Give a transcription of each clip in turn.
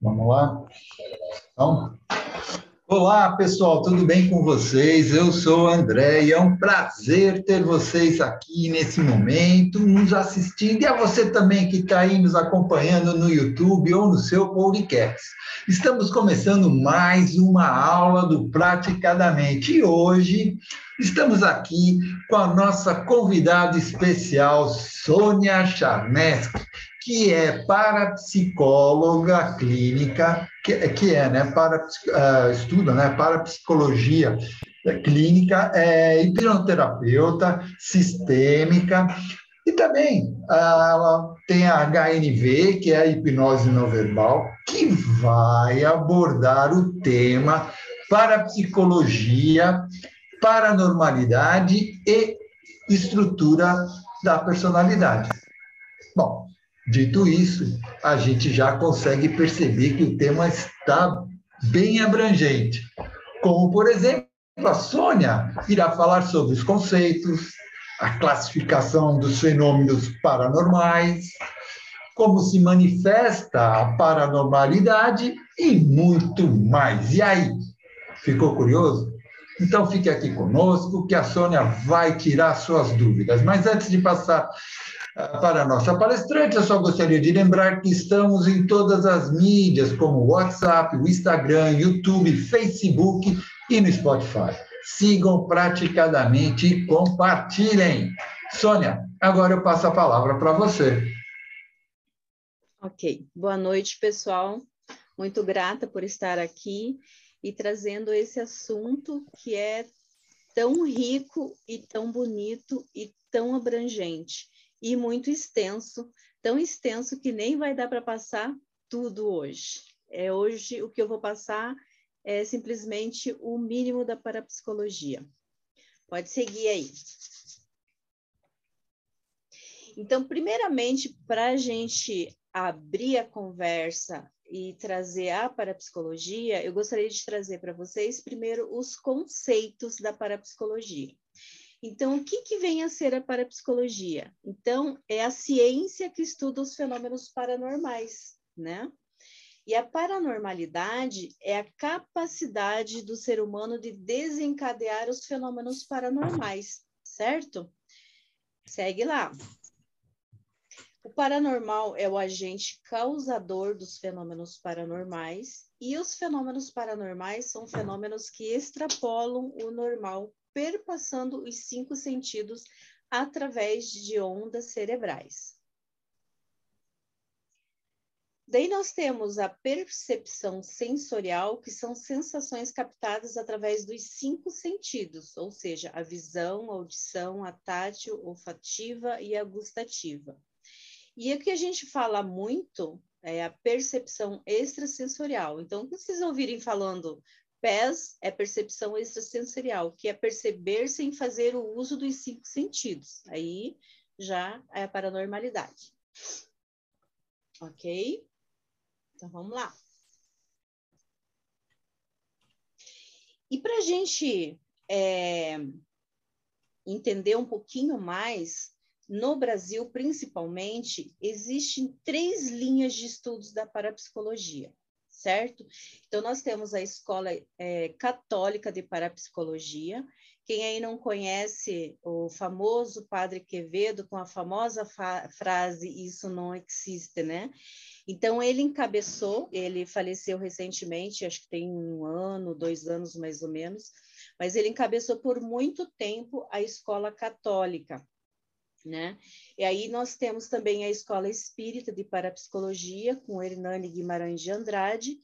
Vamos lá? Então, olá, pessoal, tudo bem com vocês? Eu sou o André e é um prazer ter vocês aqui nesse momento, nos assistindo, e a você também que está aí nos acompanhando no YouTube ou no seu podcast. Estamos começando mais uma aula do Praticadamente e hoje estamos aqui com a nossa convidada especial, Sônia Charneski que é parapsicóloga clínica, que, que é, né, para, uh, estuda, né, parapsicologia clínica, é hipnoterapeuta sistêmica, e também ela tem a HNV, que é a hipnose não verbal, que vai abordar o tema parapsicologia, paranormalidade e estrutura da personalidade. Bom, Dito isso, a gente já consegue perceber que o tema está bem abrangente. Como, por exemplo, a Sônia irá falar sobre os conceitos, a classificação dos fenômenos paranormais, como se manifesta a paranormalidade e muito mais. E aí, ficou curioso? Então fique aqui conosco que a Sônia vai tirar suas dúvidas. Mas antes de passar para a nossa palestrante, eu só gostaria de lembrar que estamos em todas as mídias, como o WhatsApp, o Instagram, YouTube, Facebook e no Spotify. Sigam praticadamente e compartilhem. Sônia, agora eu passo a palavra para você. Ok. Boa noite, pessoal. Muito grata por estar aqui e trazendo esse assunto que é tão rico e tão bonito e tão abrangente e muito extenso, tão extenso que nem vai dar para passar tudo hoje. É hoje o que eu vou passar é simplesmente o mínimo da parapsicologia. Pode seguir aí. Então, primeiramente, para a gente abrir a conversa e trazer a parapsicologia, eu gostaria de trazer para vocês primeiro os conceitos da parapsicologia. Então, o que, que vem a ser a parapsicologia? Então, é a ciência que estuda os fenômenos paranormais, né? E a paranormalidade é a capacidade do ser humano de desencadear os fenômenos paranormais, certo? Segue lá. O paranormal é o agente causador dos fenômenos paranormais, e os fenômenos paranormais são fenômenos que extrapolam o normal perpassando os cinco sentidos através de ondas cerebrais. Daí nós temos a percepção sensorial, que são sensações captadas através dos cinco sentidos, ou seja, a visão, a audição, a tátil, olfativa e a gustativa. E aqui a gente fala muito é a percepção extrasensorial. Então, vocês ouvirem falando PES é percepção extrasensorial, que é perceber sem fazer o uso dos cinco sentidos. Aí já é a paranormalidade. Ok? Então vamos lá. E para a gente é, entender um pouquinho mais, no Brasil, principalmente, existem três linhas de estudos da parapsicologia certo? Então, nós temos a Escola é, Católica de Parapsicologia. Quem aí não conhece o famoso Padre Quevedo, com a famosa frase: Isso não existe, né? Então, ele encabeçou, ele faleceu recentemente, acho que tem um ano, dois anos mais ou menos, mas ele encabeçou por muito tempo a escola católica né? E aí nós temos também a Escola Espírita de Parapsicologia, com Hernani Guimarães de Andrade,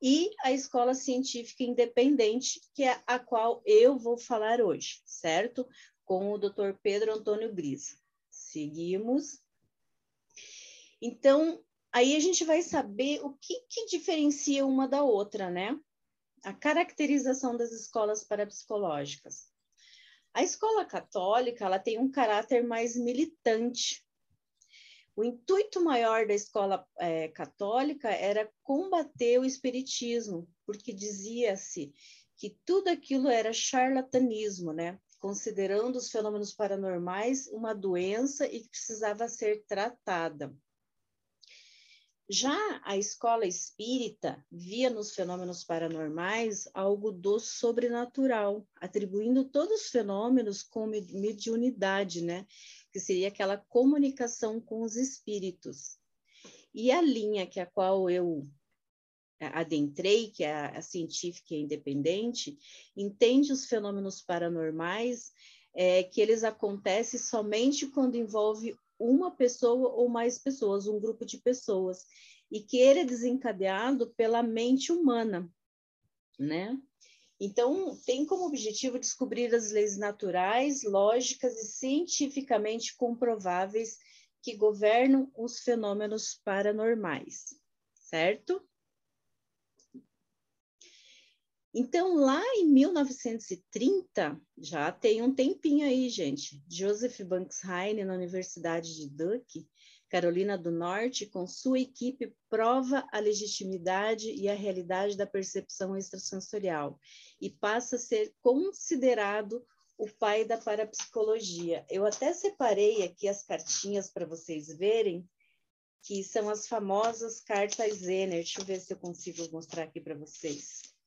e a Escola Científica Independente, que é a qual eu vou falar hoje, certo? Com o Dr. Pedro Antônio Brisa. Seguimos. Então, aí a gente vai saber o que, que diferencia uma da outra, né? A caracterização das escolas parapsicológicas. A escola católica ela tem um caráter mais militante. O intuito maior da escola é, católica era combater o espiritismo, porque dizia-se que tudo aquilo era charlatanismo, né? considerando os fenômenos paranormais uma doença e que precisava ser tratada. Já a escola espírita via nos fenômenos paranormais algo do sobrenatural, atribuindo todos os fenômenos com mediunidade, né? Que seria aquela comunicação com os espíritos. E a linha que a qual eu adentrei, que é a, científica e independente, entende os fenômenos paranormais é, que eles acontecem somente quando envolve uma pessoa ou mais pessoas, um grupo de pessoas, e que ele é desencadeado pela mente humana, né? Então, tem como objetivo descobrir as leis naturais, lógicas e cientificamente comprováveis que governam os fenômenos paranormais, certo? Então, lá em 1930, já tem um tempinho aí, gente, Joseph Banks Heine, na Universidade de Duke, Carolina do Norte, com sua equipe, prova a legitimidade e a realidade da percepção extrasensorial e passa a ser considerado o pai da parapsicologia. Eu até separei aqui as cartinhas para vocês verem, que são as famosas cartas Zener. Deixa eu ver se eu consigo mostrar aqui para vocês.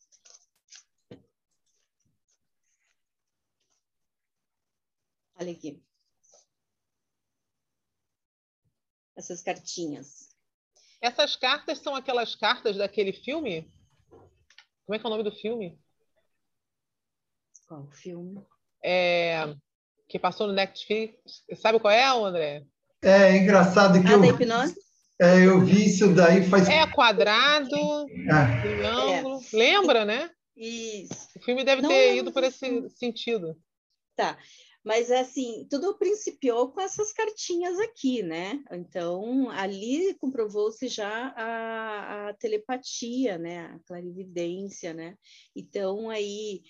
Olha aqui. Essas cartinhas. Essas cartas são aquelas cartas daquele filme? Como é que é o nome do filme? Qual filme? É, que passou no Netflix. Sabe qual é, André? É engraçado que ah, eu, da hipnose? É, eu vi isso daí faz. É quadrado, ah. triângulo. É. Lembra, né? Isso. O filme deve Não ter ido por esse sentido. Tá. Mas, assim, tudo principiou com essas cartinhas aqui, né? Então, ali comprovou-se já a, a, telepatia, né? A clarividência, né? Então, aí,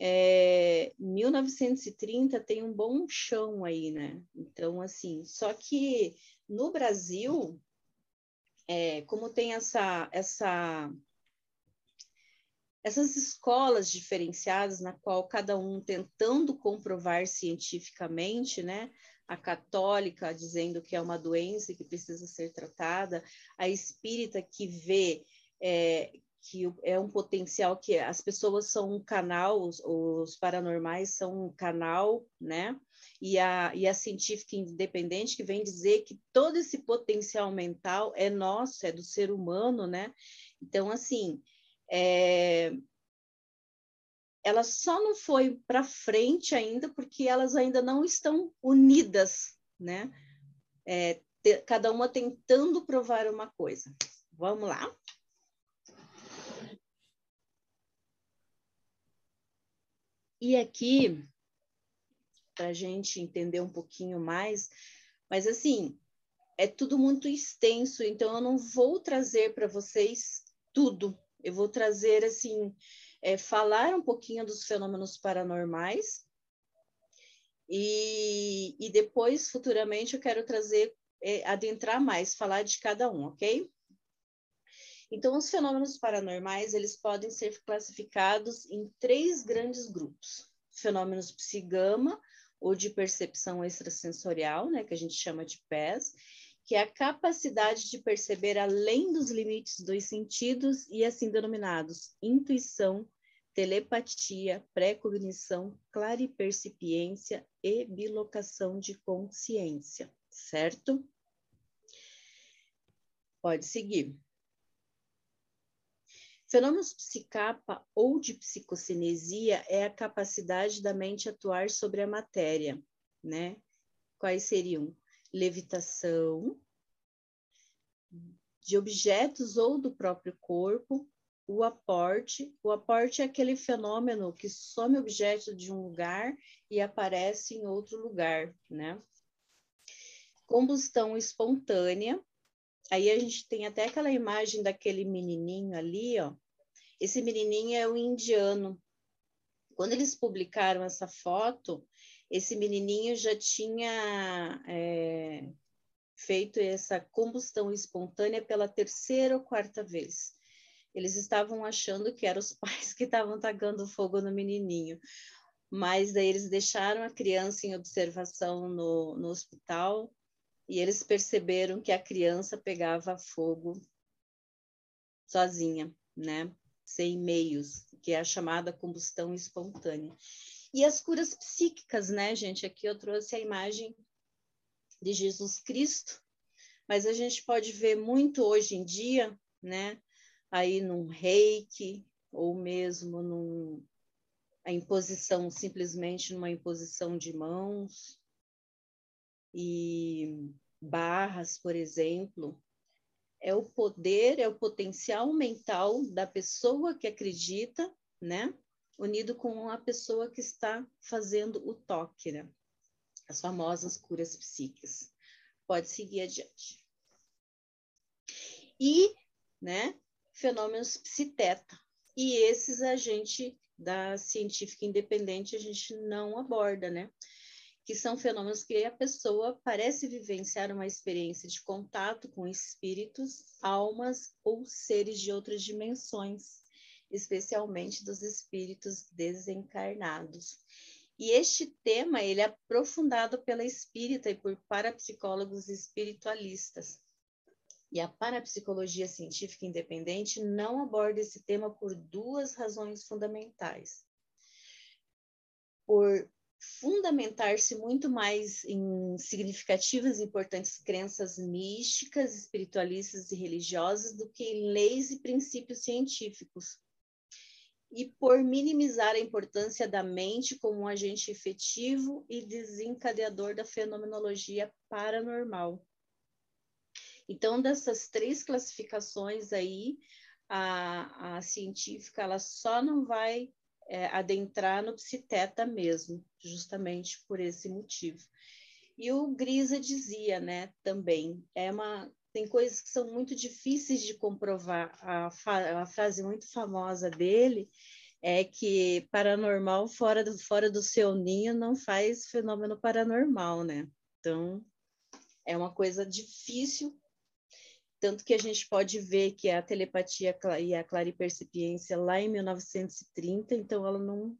é, 1930 tem um bom chão aí, né? Então, assim, só que no Brasil, é, como tem essa, essa essas escolas diferenciadas, na qual cada um tentando comprovar cientificamente, né? A católica dizendo que é uma doença que precisa ser tratada, a espírita que vê é, que é um potencial que as pessoas são um canal, os, os, paranormais são um canal, né? E a, e a científica independente que vem dizer que todo esse potencial mental é nosso, é do ser humano, né? Então, assim, é, ela só não foi para frente ainda porque elas ainda não estão unidas, né? É, te, cada uma tentando provar uma coisa. Vamos lá? E aqui, para a gente entender um pouquinho mais, mas assim, é tudo muito extenso, então eu não vou trazer para vocês tudo, eu vou trazer, assim, é, falar um pouquinho dos fenômenos paranormais e, e depois, futuramente, eu quero trazer, é, adentrar mais, falar de cada um, ok? Então, os fenômenos paranormais, eles podem ser classificados em três grandes grupos. Fenômenos psigama, ou de percepção extrasensorial, né, que a gente chama de PES, que é a capacidade de perceber além dos limites dos sentidos e assim denominados intuição, telepatia, pré-cognição, claripercipiência e bilocação de consciência, certo? Pode seguir. Fenômenos psicapa ou de psicocinesia é a capacidade da mente atuar sobre a matéria, né? Quais seriam? Levitação de objetos ou do próprio corpo, o aporte. O aporte é aquele fenômeno que some objeto de um lugar e aparece em outro lugar, né? Combustão espontânea. Aí a gente tem até aquela imagem daquele menininho ali, ó. Esse menininho é o indiano. Quando eles publicaram essa foto, esse menininho já tinha é, feito essa combustão espontânea pela terceira ou quarta vez. Eles estavam achando que eram os pais que estavam tacando fogo no menininho. mas daí eles deixaram a criança em observação no, no hospital e eles perceberam que a criança pegava fogo sozinha, né? Sem meios, que é a chamada combustão espontânea. E as curas psíquicas, né, gente? Aqui eu trouxe a imagem de Jesus Cristo, mas a gente pode ver muito hoje em dia, né? Aí num reiki, ou mesmo num, a imposição, simplesmente numa imposição de mãos e barras, por exemplo, é o poder, é o potencial mental da pessoa que acredita, né? Unido com a pessoa que está fazendo o toque, né? As famosas curas psíquicas. Pode seguir adiante. E, né, fenômenos psiteta. E esses a gente da científica independente a gente não aborda, né? Que são fenômenos que a pessoa parece vivenciar uma experiência de contato com espíritos, almas ou seres de outras dimensões, especialmente dos espíritos desencarnados. E este tema ele é aprofundado pela espírita e por parapsicólogos espiritualistas. E a parapsicologia científica independente não aborda esse tema por duas razões fundamentais. Por fundamentar-se muito mais em significativas e importantes crenças místicas, espiritualistas e religiosas do que em leis e princípios científicos. E por minimizar a importância da mente como um agente efetivo e desencadeador da fenomenologia paranormal então, dessas três classificações aí, a, a científica ela só não vai é, adentrar no psiteta mesmo, justamente por esse motivo. E o Grisa dizia, né, também, é uma tem coisas que são muito difíceis de comprovar. A, a frase muito famosa dele é que paranormal fora do, fora do seu ninho não faz fenômeno paranormal, né? Então, é uma coisa difícil tanto que a gente pode ver que a telepatia e a claripercipiência lá em 1930, então ela não,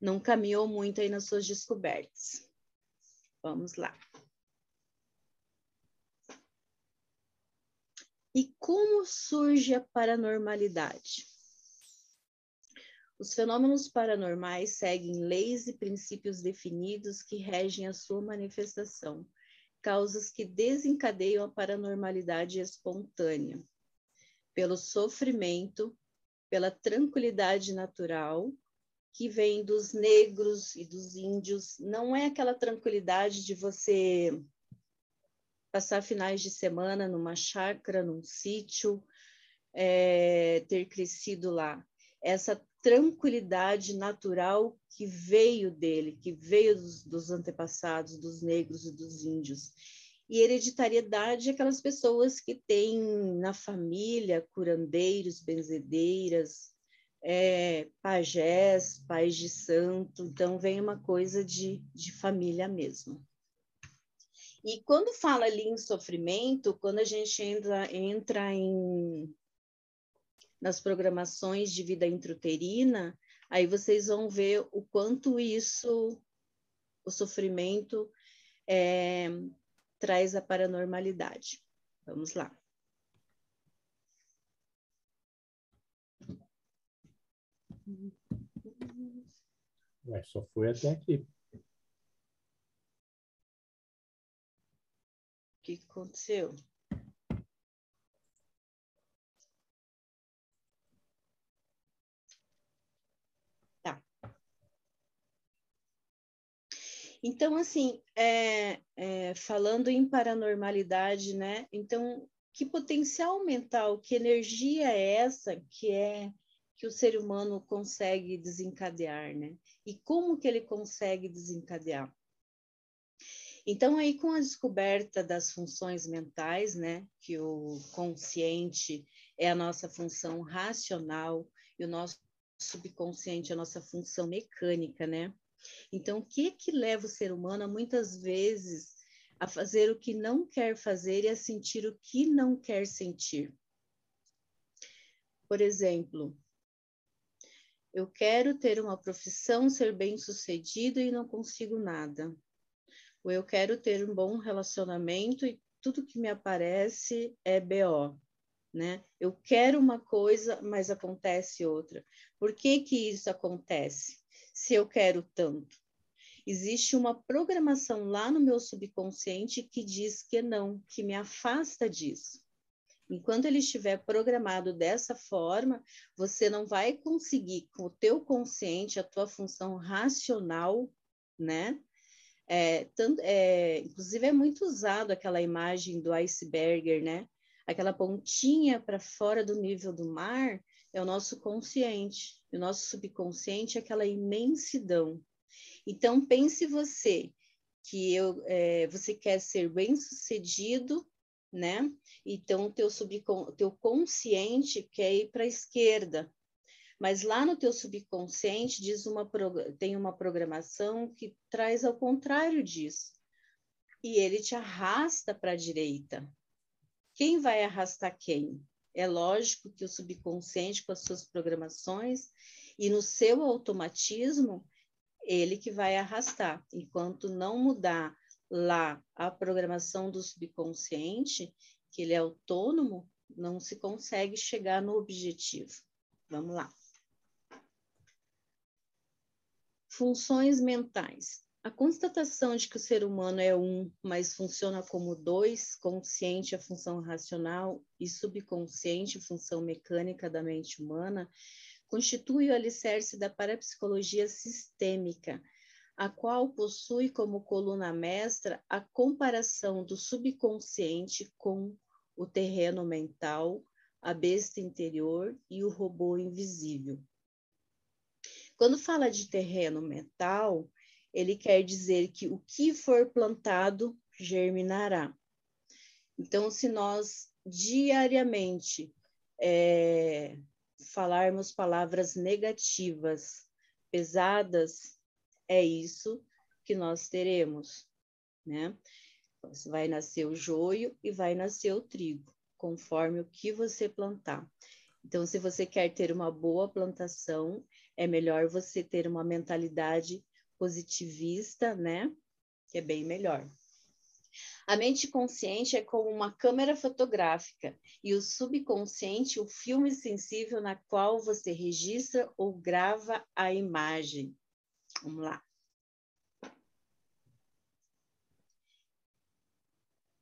não caminhou muito aí nas suas descobertas. Vamos lá. E como surge a paranormalidade? Os fenômenos paranormais seguem leis e princípios definidos que regem a sua manifestação causas que desencadeiam a paranormalidade espontânea, pelo sofrimento, pela tranquilidade natural que vem dos negros e dos índios. Não é aquela tranquilidade de você passar finais de semana numa chácara, num sítio, é, ter crescido lá. Essa tranquilidade natural que veio dele, que veio dos, dos antepassados, dos negros e dos índios. E hereditariedade é aquelas pessoas que têm na família curandeiros, benzedeiras, é, pajés, pais de santo, então vem uma coisa de, de família mesmo. E quando fala ali em sofrimento, quando a gente entra, entra em nas programações de vida intrauterina, aí vocês vão ver o quanto isso, o sofrimento, é, traz a paranormalidade. Vamos lá. Ué, só foi até aqui. Que aconteceu? Então, assim, é, é, falando em paranormalidade, né? Então, que potencial mental, que energia é essa que é que o ser humano consegue desencadear, né? E como que ele consegue desencadear? Então, aí com a descoberta das funções mentais, né, que o consciente é a nossa função racional e o nosso subconsciente é a nossa função mecânica, né? Então, o que que leva o ser humano muitas vezes a fazer o que não quer fazer e a sentir o que não quer sentir? Por exemplo, Eu quero ter uma profissão, ser bem-sucedido e não consigo nada. Ou eu quero ter um bom relacionamento e tudo que me aparece é BO, né? Eu quero uma coisa, mas acontece outra. Por que que isso acontece? Se eu quero tanto, existe uma programação lá no meu subconsciente que diz que não, que me afasta disso. Enquanto ele estiver programado dessa forma, você não vai conseguir, com o teu consciente, a tua função racional, né? É, tanto, é, inclusive é muito usado aquela imagem do iceberg, né? Aquela pontinha para fora do nível do mar é o nosso consciente. E o nosso subconsciente é aquela imensidão. Então pense você que eu, é, você quer ser bem sucedido né? Então, teu, teu consciente quer ir para a esquerda, mas lá no teu subconsciente diz uma tem uma programação que traz ao contrário disso. E ele te arrasta para a direita. Quem vai arrastar quem? É lógico que o subconsciente, com as suas programações e no seu automatismo, ele que vai arrastar. Enquanto não mudar lá a programação do subconsciente, que ele é autônomo, não se consegue chegar no objetivo. Vamos lá. Funções mentais. A constatação de que o ser humano é um, mas funciona como dois, consciente a função racional e subconsciente função mecânica da mente humana, constitui o alicerce da parapsicologia sistêmica, a qual possui como coluna mestra a comparação do subconsciente com o terreno mental, a besta interior e o robô invisível. Quando fala de terreno mental, ele quer dizer que o que for plantado germinará. Então, se nós diariamente é, falarmos palavras negativas, pesadas, é isso que nós teremos, né? Vai nascer o joio e vai nascer o trigo, conforme o que você plantar. Então, se você quer ter uma boa plantação, é melhor você ter uma mentalidade positivista, né? Que é bem melhor. A mente consciente é como uma câmera fotográfica e o subconsciente o filme sensível na qual você registra ou grava a imagem. Vamos lá.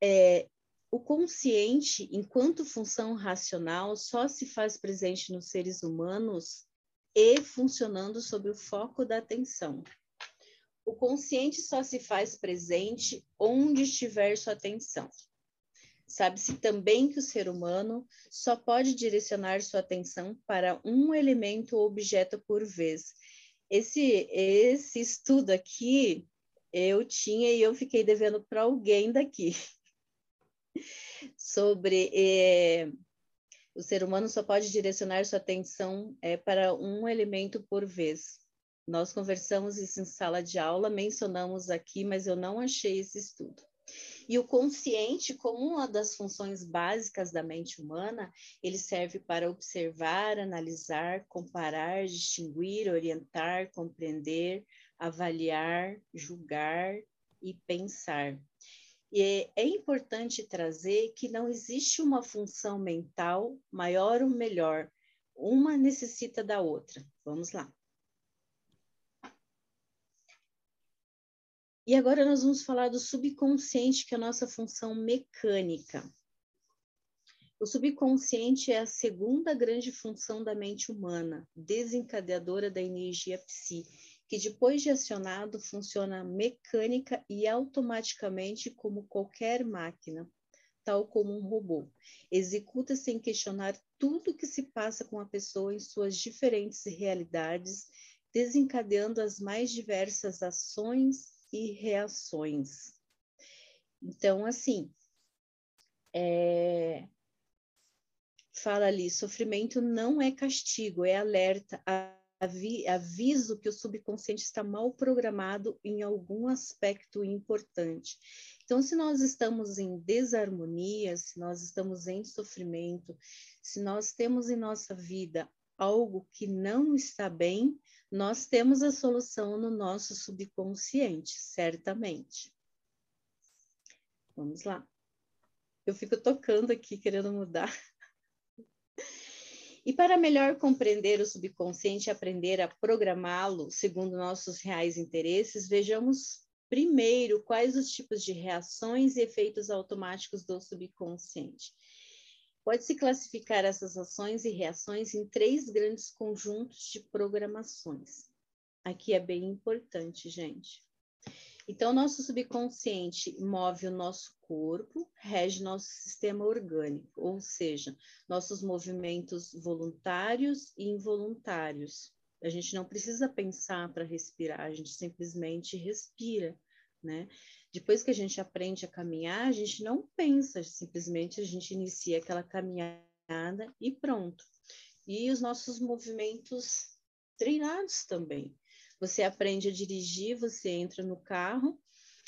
É, o consciente, enquanto função racional, só se faz presente nos seres humanos e funcionando sob o foco da atenção. O consciente só se faz presente onde estiver sua atenção. Sabe-se também que o ser humano só pode direcionar sua atenção para um elemento ou objeto por vez, esse, esse estudo aqui eu tinha e eu fiquei devendo para alguém daqui. Sobre é, o ser humano só pode direcionar sua atenção é, para um elemento por vez. Nós conversamos isso em sala de aula, mencionamos aqui, mas eu não achei esse estudo. E o consciente, como uma das funções básicas da mente humana, ele serve para observar, analisar, comparar, distinguir, orientar, compreender, avaliar, julgar e pensar. E é importante trazer que não existe uma função mental maior ou melhor, uma necessita da outra. Vamos lá. E agora nós vamos falar do subconsciente, que é a nossa função mecânica. O subconsciente é a segunda grande função da mente humana, desencadeadora da energia psi, que depois de acionado funciona mecânica e automaticamente como qualquer máquina, tal como um robô. Executa sem questionar tudo o que se passa com a pessoa em suas diferentes realidades, desencadeando as mais diversas ações e reações. Então, assim, é... fala ali: sofrimento não é castigo, é alerta, aviso que o subconsciente está mal programado em algum aspecto importante. Então, se nós estamos em desarmonia, se nós estamos em sofrimento, se nós temos em nossa vida algo que não está bem, nós temos a solução no nosso subconsciente, certamente. Vamos lá. Eu fico tocando aqui, querendo mudar. E para melhor compreender o subconsciente e aprender a programá-lo segundo nossos reais interesses, vejamos primeiro quais os tipos de reações e efeitos automáticos do subconsciente. Pode-se classificar essas ações e reações em três grandes conjuntos de programações. Aqui é bem importante, gente. Então, nosso subconsciente move o nosso corpo, rege nosso sistema orgânico, ou seja, nossos movimentos voluntários e involuntários. A gente não precisa pensar para respirar, a gente simplesmente respira, né? Depois que a gente aprende a caminhar, a gente não pensa, simplesmente a gente inicia aquela caminhada e pronto. E os nossos movimentos treinados também. Você aprende a dirigir, você entra no carro,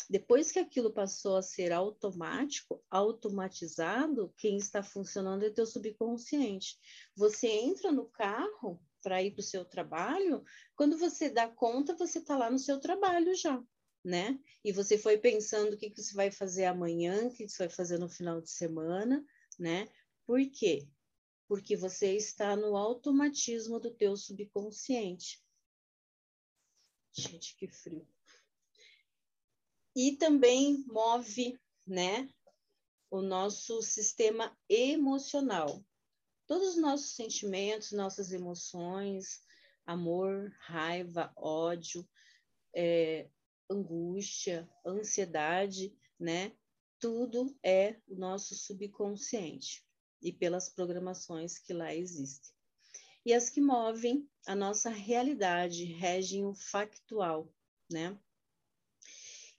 depois que aquilo passou a ser automático, automatizado, quem está funcionando é teu subconsciente. Você entra no carro para ir para o seu trabalho, quando você dá conta, você está lá no seu trabalho já, né? E você foi pensando o que, que você vai fazer amanhã, o que você vai fazer no final de semana, né? Por quê? Porque você está no automatismo do teu subconsciente. Gente, que frio e também move, né, o nosso sistema emocional. Todos os nossos sentimentos, nossas emoções, amor, raiva, ódio, é, angústia, ansiedade, né? Tudo é o nosso subconsciente e pelas programações que lá existem. E as que movem a nossa realidade regem o factual, né?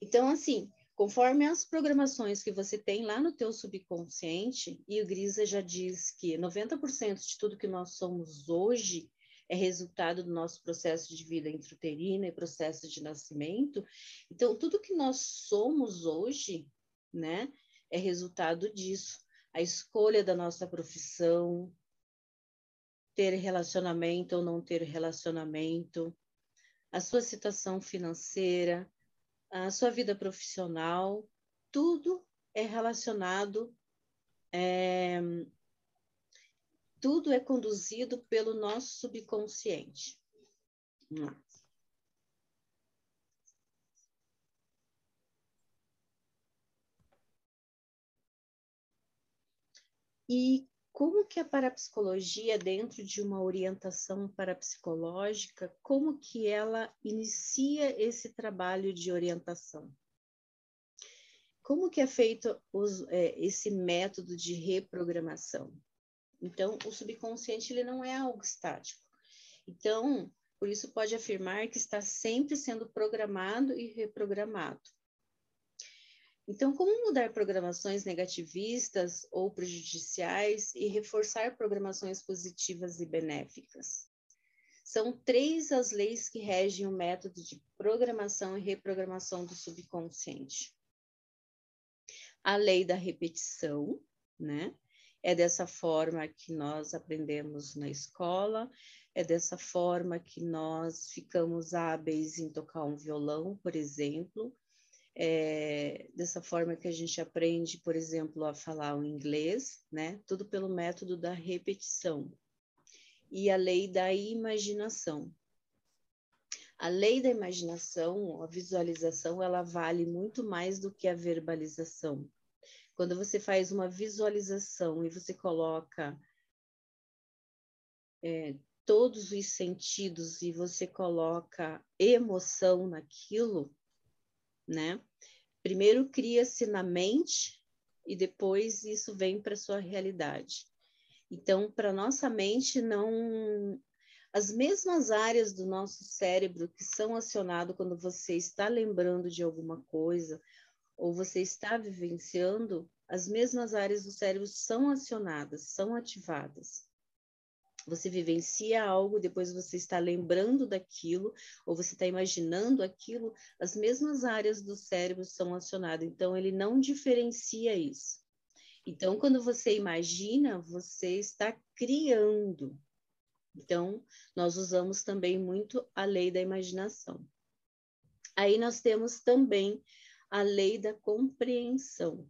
Então, assim, conforme as programações que você tem lá no teu subconsciente, e o Grisa já diz que 90% de tudo que nós somos hoje é resultado do nosso processo de vida intrauterina e processo de nascimento. Então, tudo que nós somos hoje, né, é resultado disso. A escolha da nossa profissão, ter relacionamento ou não ter relacionamento, a sua situação financeira, a sua vida profissional, tudo é relacionado, é, tudo é conduzido pelo nosso subconsciente. E como que a parapsicologia, dentro de uma orientação parapsicológica, como que ela inicia esse trabalho de orientação? Como que é feito os, é, esse método de reprogramação? Então, o subconsciente ele não é algo estático. Então, por isso pode afirmar que está sempre sendo programado e reprogramado. Então, como mudar programações negativistas ou prejudiciais e reforçar programações positivas e benéficas? São três as leis que regem o método de programação e reprogramação do subconsciente. A lei da repetição, né? É dessa forma que nós aprendemos na escola, é dessa forma que nós ficamos hábeis em tocar um violão, por exemplo, é, dessa forma que a gente aprende, por exemplo, a falar o inglês, né? Tudo pelo método da repetição. E a lei da imaginação. A lei da imaginação, a visualização, ela vale muito mais do que a verbalização. Quando você faz uma visualização e você coloca é, todos os sentidos e você coloca emoção naquilo, né? Primeiro cria-se na mente e depois isso vem para sua realidade. Então, para nossa mente não as mesmas áreas do nosso cérebro que são acionadas quando você está lembrando de alguma coisa ou você está vivenciando, as mesmas áreas do cérebro são acionadas, são ativadas você vivencia algo, depois você está lembrando daquilo, ou você está imaginando aquilo, as mesmas áreas do cérebro são acionadas. Então, ele não diferencia isso. Então, quando você imagina, você está criando, Então, nós usamos também muito a lei da imaginação. Aí nós temos também a lei da compreensão.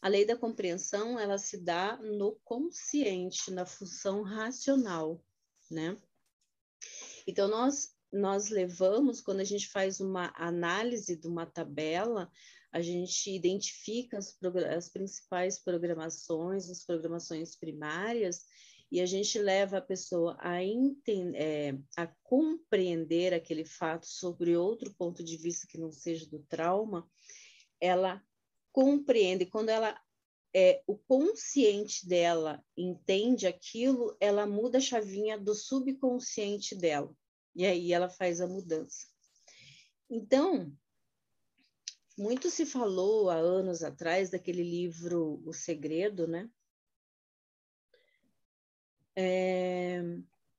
A lei da compreensão, ela se dá no consciente, na função racional, né? Então, nós, nós levamos, quando a gente faz uma análise de uma tabela, a gente identifica as, as principais programações, as programações primárias, e a gente leva a pessoa a, é, a compreender aquele fato sobre outro ponto de vista que não seja do trauma, ela compreende, quando ela é, o consciente dela entende aquilo, ela muda a chavinha do subconsciente dela. E aí ela faz a mudança. Então, muito se falou há anos atrás daquele livro O Segredo, né? É,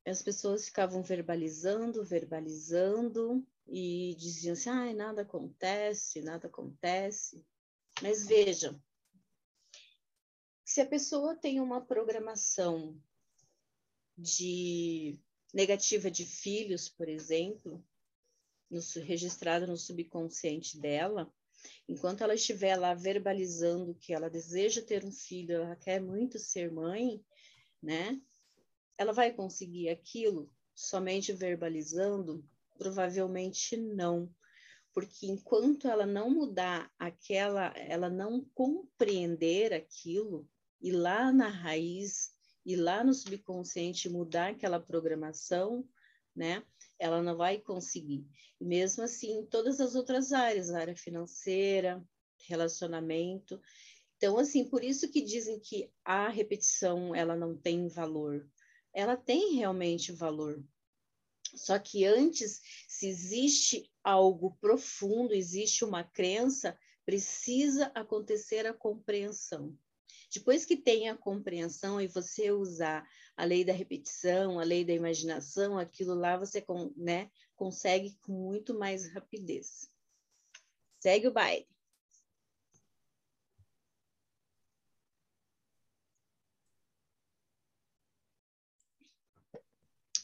as pessoas ficavam verbalizando, verbalizando e diziam assim: ah, nada acontece, nada acontece. Mas veja, se a pessoa tem uma programação de negativa de filhos, por exemplo, no, registrada no subconsciente dela, enquanto ela estiver lá verbalizando que ela deseja ter um filho, ela quer muito ser mãe, né? Ela vai conseguir aquilo somente verbalizando? Provavelmente não, porque enquanto ela não mudar aquela, ela não compreender aquilo, e lá na raiz, e lá no subconsciente mudar aquela programação, né? Ela não vai conseguir. Mesmo assim, em todas as outras áreas, área financeira, relacionamento. Então, assim, por isso que dizem que a repetição, ela não tem valor ela tem realmente valor. Só que antes, se existe algo profundo, existe uma crença, precisa acontecer a compreensão. Depois que tem a compreensão e você usar a lei da repetição, a lei da imaginação, aquilo lá você né, consegue com muito mais rapidez. Segue o baile.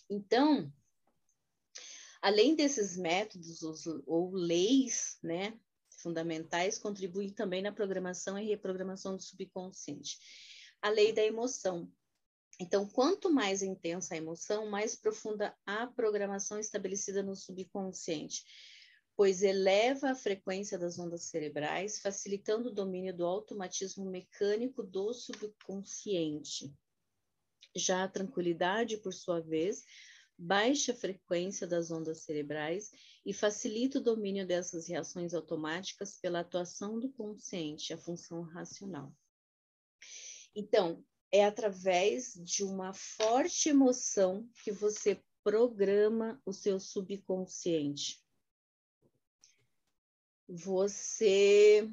Então, além desses métodos ou leis, né, fundamentais, contribuem também na programação e reprogramação do subconsciente. A lei da emoção. Então, quanto mais intensa a emoção, mais profunda a programação estabelecida no subconsciente, pois eleva a frequência das ondas cerebrais, facilitando o domínio do automatismo mecânico do subconsciente. Já a tranquilidade, por sua vez, baixa frequência das ondas cerebrais e facilita o domínio dessas reações automáticas pela atuação do consciente, a função racional. Então, é através de uma forte emoção que você programa o seu subconsciente. Você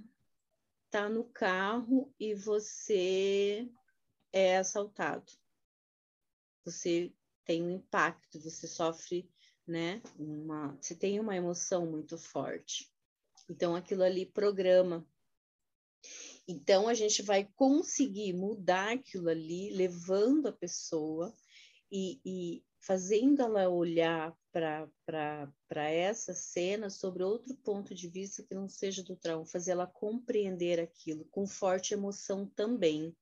está no carro e você é assaltado você tem um impacto, você sofre, né? Uma, você tem uma emoção muito forte. Então, aquilo ali programa. Então, a gente vai conseguir mudar aquilo ali, levando a pessoa e, e fazendo ela olhar para essa cena sobre outro ponto de vista que não seja do trauma, fazer ela compreender aquilo com forte emoção também.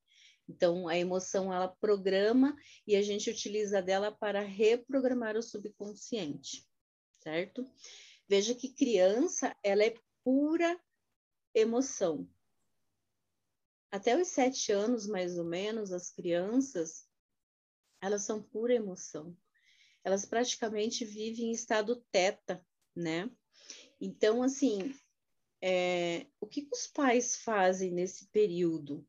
Então, a emoção ela programa e a gente utiliza dela para reprogramar o subconsciente, certo? Veja que criança, ela é pura emoção. Até os sete anos, mais ou menos, as crianças, elas são pura emoção. Elas praticamente vivem em estado teta, né? Então, assim, é, o que os pais fazem nesse período?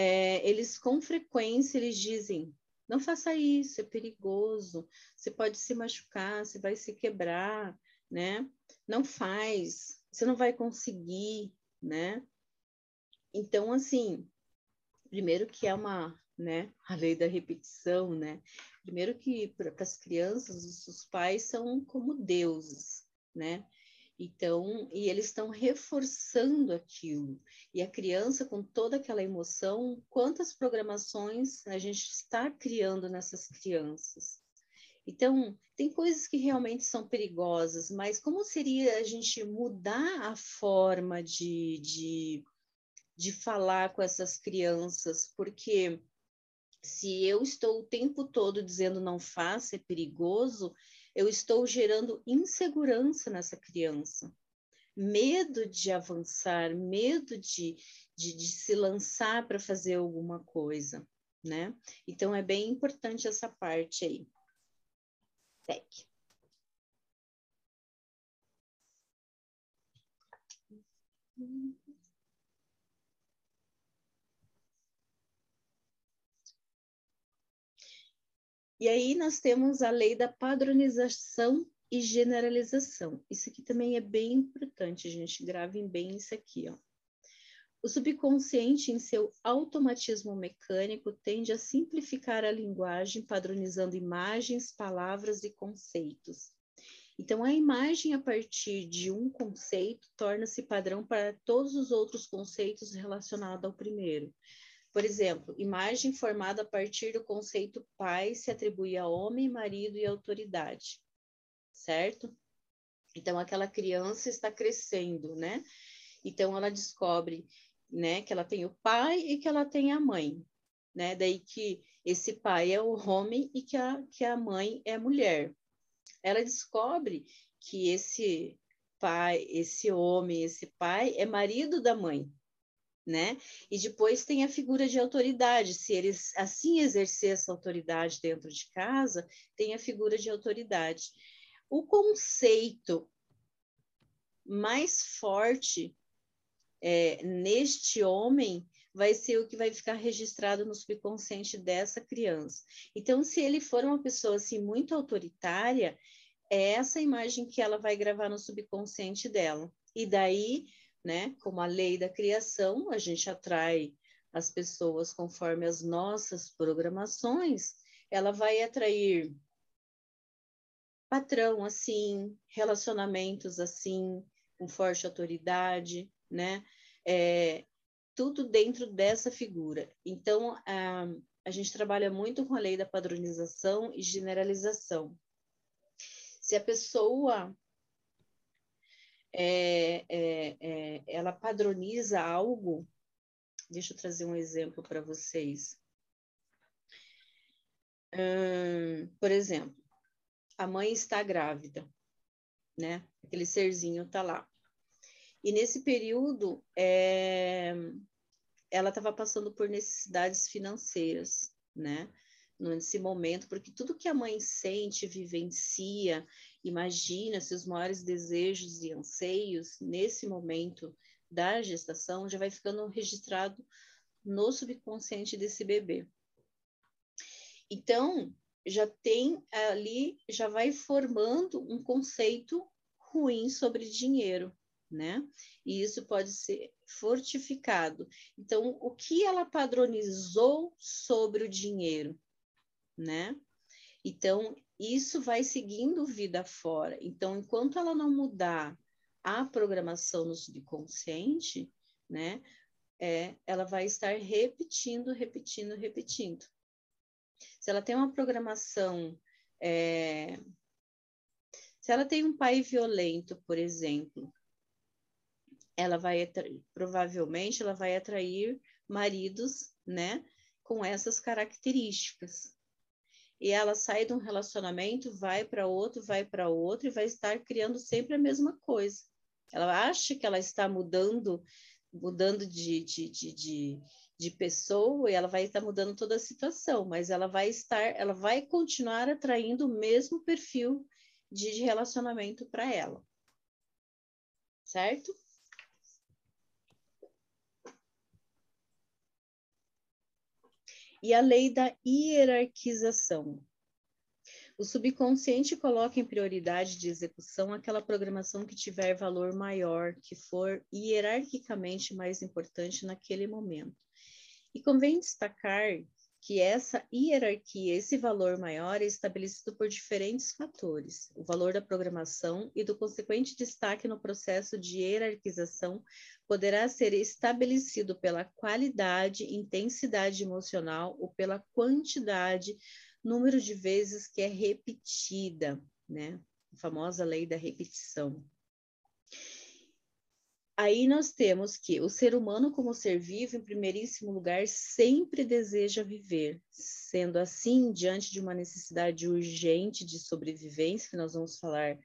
É, eles com frequência eles dizem não faça isso, é perigoso, você pode se machucar, você vai se quebrar, né? Não faz, você não vai conseguir, né? Então, assim, primeiro que é uma, né, a lei da repetição, né? Primeiro que para as crianças, os pais são como deuses, né? Então, e eles estão reforçando aquilo. E a criança, com toda aquela emoção, quantas programações a gente está criando nessas crianças? Então, tem coisas que realmente são perigosas, mas como seria a gente mudar a forma de, de, de falar com essas crianças? Porque se eu estou o tempo todo dizendo não faça, é perigoso, eu estou gerando insegurança nessa criança, medo de avançar, medo de, de, de se lançar para fazer alguma coisa, né? Então é bem importante essa parte aí. Segue. E aí nós temos a lei da padronização e generalização. Isso aqui também é bem importante, gente. Gravem bem isso aqui, ó. O subconsciente, em seu automatismo mecânico, tende a simplificar a linguagem, padronizando imagens, palavras e conceitos. Então, a imagem, a partir de um conceito, torna-se padrão para todos os outros conceitos relacionados ao primeiro. Por exemplo, imagem formada a partir do conceito pai se atribui a homem, marido e autoridade, certo? Então, aquela criança está crescendo, né? Então, ela descobre, né, que ela tem o pai e que ela tem a mãe, né? Daí que esse pai é o homem e que a, que a mãe é a mulher. Ela descobre que esse pai, esse homem, esse pai é marido da mãe, né? E depois tem a figura de autoridade. Se eles assim exercer essa autoridade dentro de casa, tem a figura de autoridade. O conceito mais forte é, neste homem vai ser o que vai ficar registrado no subconsciente dessa criança. Então, se ele for uma pessoa assim muito autoritária, é essa imagem que ela vai gravar no subconsciente dela. E daí né? Como a lei da criação, a gente atrai as pessoas conforme as nossas programações, ela vai atrair patrão assim, relacionamentos assim, com forte autoridade, né? É, tudo dentro dessa figura. Então, a, a gente trabalha muito com a lei da padronização e generalização. Se a pessoa é, é, é, ela padroniza algo. Deixa eu trazer um exemplo para vocês. Hum, por exemplo, a mãe está grávida, né? Aquele serzinho está lá. E nesse período, é, ela estava passando por necessidades financeiras, né? Nesse momento, porque tudo que a mãe sente, vivencia Imagina se os maiores desejos e anseios nesse momento da gestação já vai ficando registrado no subconsciente desse bebê. Então, já tem ali, já vai formando um conceito ruim sobre dinheiro, né? E isso pode ser fortificado. Então, o que ela padronizou sobre o dinheiro, né? Então, isso vai seguindo vida fora. Então, enquanto ela não mudar a programação no subconsciente, né, é, ela vai estar repetindo, repetindo, repetindo. Se ela tem uma programação, é, se ela tem um pai violento, por exemplo, ela vai provavelmente ela vai atrair maridos, né, com essas características e ela sai de um relacionamento, vai para outro, vai para outro e vai estar criando sempre a mesma coisa. Ela acha que ela está mudando, mudando de, de, de, de, de pessoa e ela vai estar mudando toda a situação, mas ela vai estar, ela vai continuar atraindo o mesmo perfil de relacionamento para ela. Certo? E a lei da hierarquização. O subconsciente coloca em prioridade de execução aquela programação que tiver valor maior, que for hierarquicamente mais importante naquele momento. E convém destacar que essa hierarquia, esse valor maior é estabelecido por diferentes fatores. O valor da programação e do consequente destaque no processo de hierarquização poderá ser estabelecido pela qualidade, intensidade emocional ou pela quantidade, número de vezes que é repetida, né? A famosa lei da repetição. Aí nós temos que o ser humano, como ser vivo, em primeiríssimo lugar, sempre deseja viver. Sendo assim, diante de uma necessidade urgente de sobrevivência, que nós vamos falar,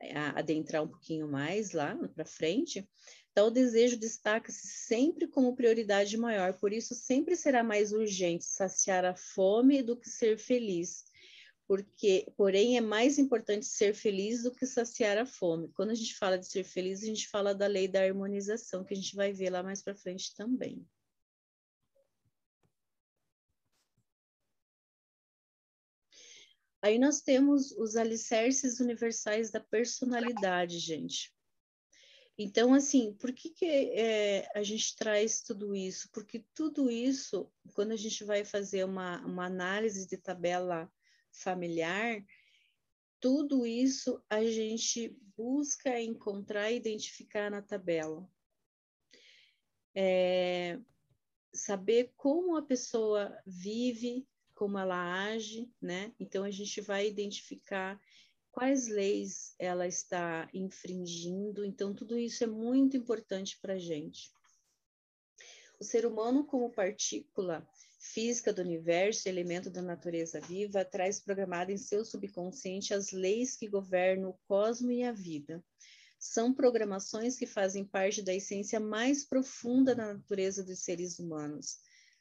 é, adentrar um pouquinho mais lá para frente, então o desejo destaca-se sempre como prioridade maior, por isso sempre será mais urgente saciar a fome do que ser feliz porque, porém, é mais importante ser feliz do que saciar a fome. Quando a gente fala de ser feliz, a gente fala da lei da harmonização, que a gente vai ver lá mais para frente também. Aí nós temos os alicerces universais da personalidade, gente. Então, assim, por que, que é, a gente traz tudo isso? Porque tudo isso, quando a gente vai fazer uma, uma análise de tabela familiar, tudo isso a gente busca encontrar e identificar na tabela. É, saber como a pessoa vive, como ela age, né? Então a gente vai identificar quais leis ela está infringindo. Então tudo isso é muito importante para a gente. O ser humano como partícula física do universo, elemento da natureza viva, traz programado em seu subconsciente as leis que governam o cosmo e a vida. São programações que fazem parte da essência mais profunda da natureza dos seres humanos.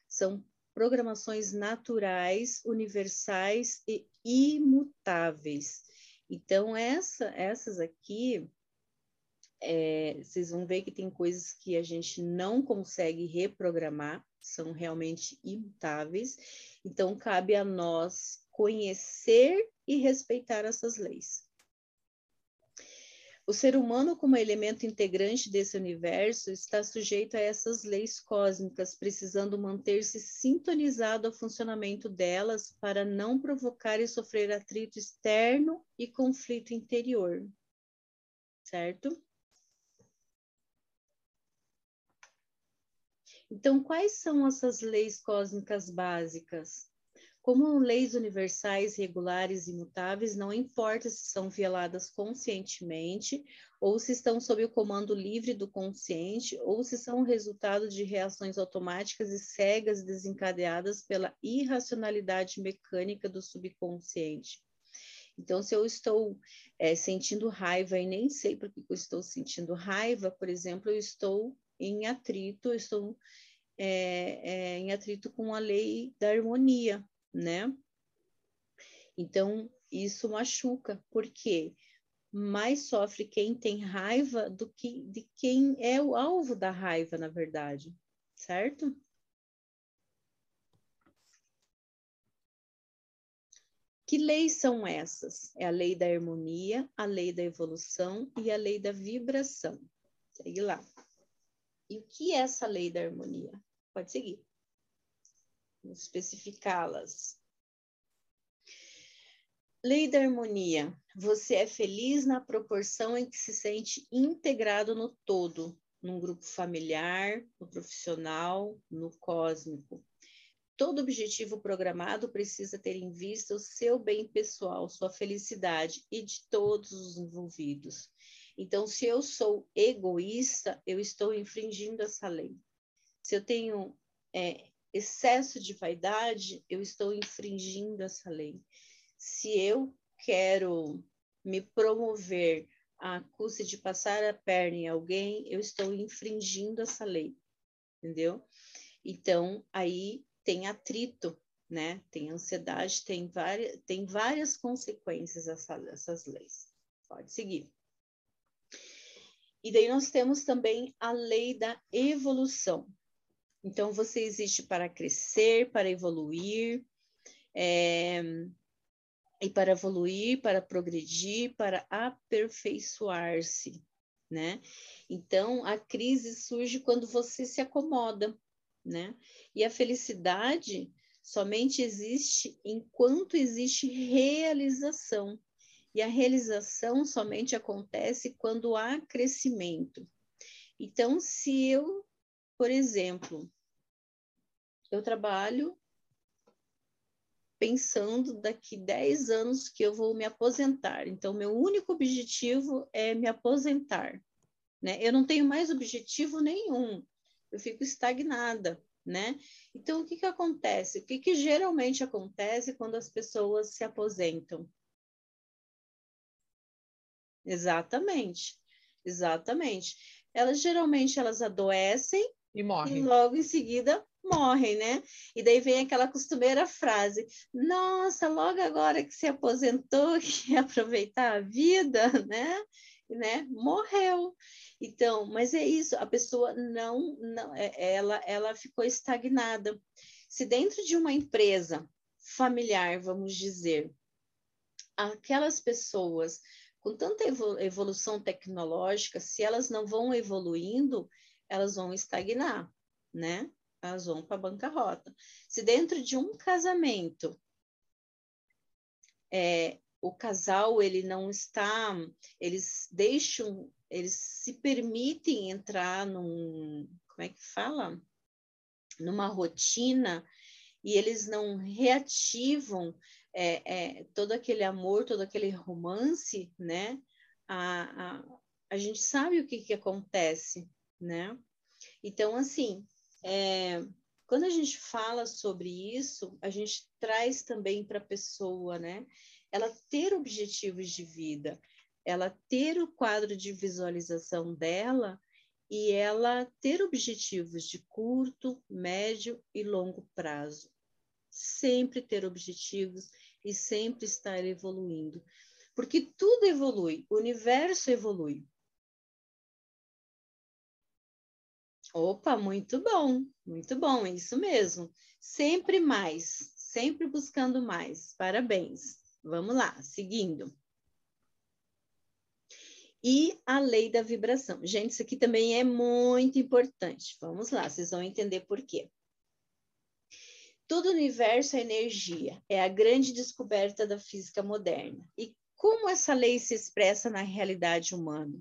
São programações naturais, universais e imutáveis. Então, essa, essas aqui, é, vocês vão ver que tem coisas que a gente não consegue reprogramar, são realmente imutáveis. Então, cabe a nós conhecer e respeitar essas leis. O ser humano, como elemento integrante desse universo, está sujeito a essas leis cósmicas, precisando manter-se sintonizado ao funcionamento delas para não provocar e sofrer atrito externo e conflito interior. Certo? Então, quais são essas leis cósmicas básicas? Como leis universais, regulares e imutáveis, não importa se são violadas conscientemente, ou se estão sob o comando livre do consciente, ou se são resultado de reações automáticas e cegas desencadeadas pela irracionalidade mecânica do subconsciente. Então, se eu estou é, sentindo raiva e nem sei por que eu estou sentindo raiva, por exemplo, eu estou em atrito, estou é, é, em atrito com a lei da harmonia, né? Então, isso machuca, porque mais sofre quem tem raiva do que de quem é o alvo da raiva, na verdade, certo? Que leis são essas? É a lei da harmonia, a lei da evolução e a lei da vibração. Segue lá. E o que é essa lei da harmonia? Pode seguir. Vamos especificá-las. Lei da harmonia. Você é feliz na proporção em que se sente integrado no todo, num grupo familiar, no profissional, no cósmico. Todo objetivo programado precisa ter em vista o seu bem pessoal, sua felicidade e de todos os envolvidos. Então, se eu sou egoísta, eu estou infringindo essa lei. Se eu tenho é, excesso de vaidade, eu estou infringindo essa lei. Se eu quero me promover à custa de passar a perna em alguém, eu estou infringindo essa lei, entendeu? Então, aí tem atrito, né? Tem ansiedade, tem várias, tem várias consequências essa, essas leis. Pode seguir. E daí nós temos também a lei da evolução. Então, você existe para crescer, para evoluir, é, e para evoluir, para progredir, para aperfeiçoar-se, né? Então, a crise surge quando você se acomoda, né? E a felicidade somente existe enquanto existe realização. E a realização somente acontece quando há crescimento. Então, se eu, por exemplo, eu trabalho pensando daqui 10 anos que eu vou me aposentar. Então, meu único objetivo é me aposentar. Né? Eu não tenho mais objetivo nenhum, eu fico estagnada. Né? Então, o que, que acontece? O que, que geralmente acontece quando as pessoas se aposentam? Exatamente, exatamente. Elas geralmente elas adoecem E morre. e logo em seguida morrem, né? E daí vem aquela costumeira frase: Nossa, logo agora que se aposentou, que ia aproveitar a vida, né? né? Morreu. Então, mas é isso, a pessoa não, não é- ela, ela ficou estagnada. Se dentro de uma empresa familiar, vamos dizer, aquelas pessoas com tanta evo- evolução tecnológica, se elas não vão evoluindo, elas vão estagnar, né? Elas vão para a bancarrota. Se dentro de um casamento é, o casal ele não está, eles deixam, eles se permitem entrar num, como é que fala? Numa rotina e eles não reativam é, é, todo aquele amor, todo aquele romance, né? A, a, a gente sabe o que, que acontece, né? Então, assim, é, quando a gente fala sobre isso, a gente traz também para a pessoa, né? Ela ter objetivos de vida, ela ter o quadro de visualização dela e ela ter objetivos de curto, médio e longo prazo. Sempre ter objetivos e sempre estar evoluindo. Porque tudo evolui, o universo evolui. Opa, muito bom, muito bom, é isso mesmo. Sempre mais, sempre buscando mais. Parabéns. Vamos lá, seguindo. E a lei da vibração. Gente, isso aqui também é muito importante. Vamos lá, vocês vão entender por quê. Todo universo é energia, é a grande descoberta da física moderna. E como essa lei se expressa na realidade humana?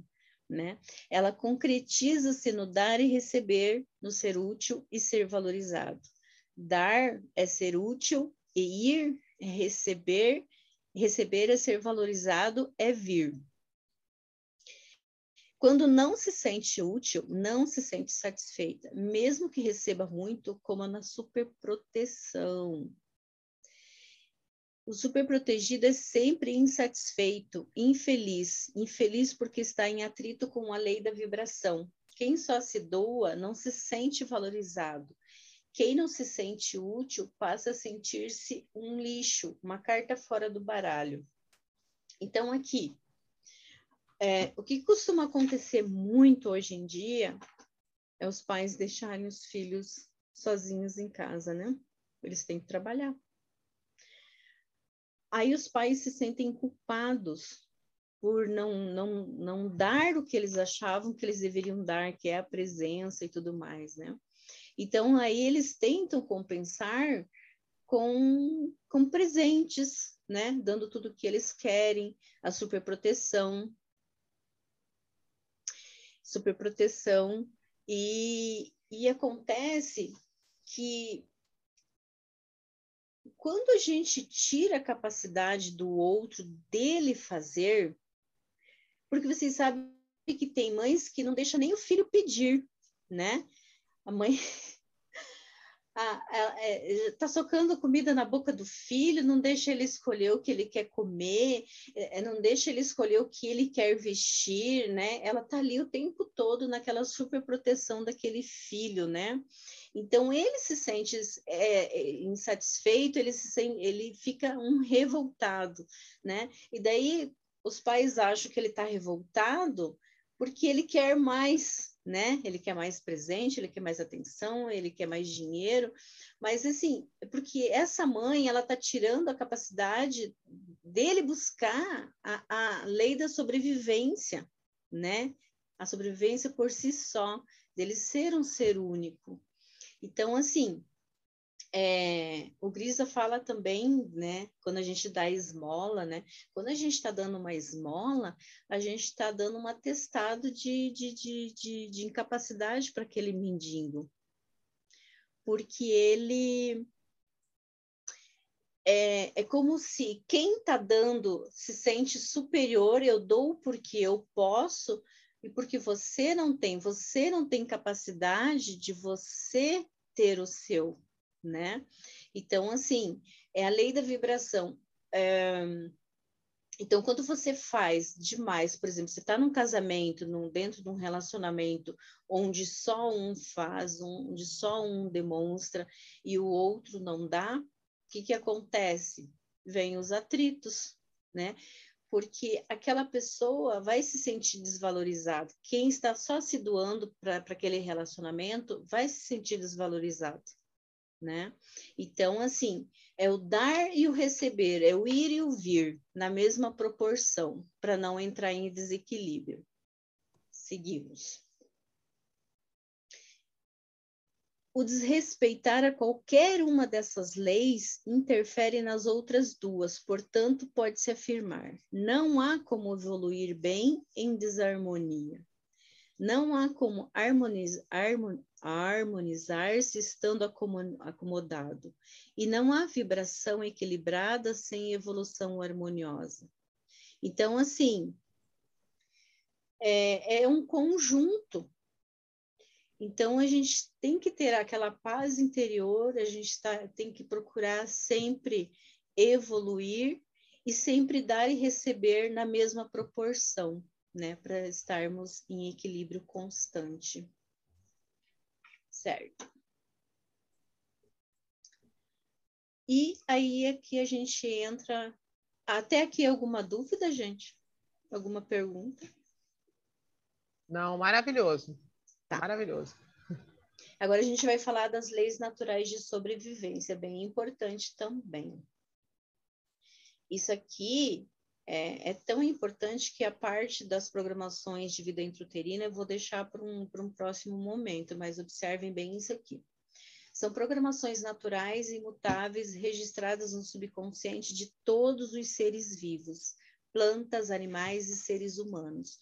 Né? Ela concretiza-se no dar e receber, no ser útil e ser valorizado. Dar é ser útil e ir é receber, receber é ser valorizado, é vir. Quando não se sente útil, não se sente satisfeita, mesmo que receba muito, como na superproteção. O superprotegido é sempre insatisfeito, infeliz, infeliz porque está em atrito com a lei da vibração. Quem só se doa não se sente valorizado. Quem não se sente útil passa a sentir-se um lixo, uma carta fora do baralho. Então, aqui, é, o que costuma acontecer muito hoje em dia é os pais deixarem os filhos sozinhos em casa, né? Eles têm que trabalhar. Aí os pais se sentem culpados por não, não, não dar o que eles achavam que eles deveriam dar, que é a presença e tudo mais, né? Então, aí eles tentam compensar com, com presentes, né? Dando tudo o que eles querem, a superproteção, superproteção, e, e acontece que quando a gente tira a capacidade do outro dele fazer, porque vocês sabem que tem mães que não deixam nem o filho pedir, né? A mãe está socando comida na boca do filho, não deixa ele escolher o que ele quer comer, é, não deixa ele escolher o que ele quer vestir, né? Ela está ali o tempo todo naquela super proteção daquele filho, né? Então ele se sente é, insatisfeito, ele se sente, ele fica um revoltado, né? E daí os pais acham que ele está revoltado porque ele quer mais, né? Ele quer mais presente, ele quer mais atenção, ele quer mais dinheiro, mas assim, porque essa mãe ela está tirando a capacidade dele buscar a, a lei da sobrevivência, né? A sobrevivência por si só, dele ser um ser único. Então, assim, é, o Grisa fala também, né, quando a gente dá esmola, né, quando a gente está dando uma esmola, a gente está dando um atestado de, de, de, de, de incapacidade para aquele mendigo, porque ele é, é como se quem está dando se sente superior, eu dou porque eu posso, e porque você não tem, você não tem capacidade de você ter o seu, né? Então, assim, é a lei da vibração. É... Então, quando você faz demais, por exemplo, você está num casamento, num, dentro de um relacionamento onde só um faz, onde só um demonstra e o outro não dá, o que, que acontece? Vem os atritos, né? Porque aquela pessoa vai se sentir desvalorizada. Quem está só se doando para aquele relacionamento vai se sentir desvalorizado né? Então, assim, é o dar e o receber, é o ir e o vir na mesma proporção, para não entrar em desequilíbrio. Seguimos. O desrespeitar a qualquer uma dessas leis interfere nas outras duas, portanto, pode-se afirmar: não há como evoluir bem em desarmonia. Não há como harmonizar, harmonizar-se estando acomodado, e não há vibração equilibrada sem evolução harmoniosa. Então, assim, é, é um conjunto. Então, a gente tem que ter aquela paz interior, a gente tá, tem que procurar sempre evoluir e sempre dar e receber na mesma proporção né, para estarmos em equilíbrio constante. Certo. E aí aqui a gente entra. Até aqui alguma dúvida, gente? Alguma pergunta? Não, maravilhoso. Tá. Maravilhoso. Agora a gente vai falar das leis naturais de sobrevivência, bem importante também. Isso aqui é, é, tão importante que a parte das programações de vida intrauterina eu vou deixar para um, um próximo momento, mas observem bem isso aqui. São programações naturais e imutáveis registradas no subconsciente de todos os seres vivos, plantas, animais e seres humanos.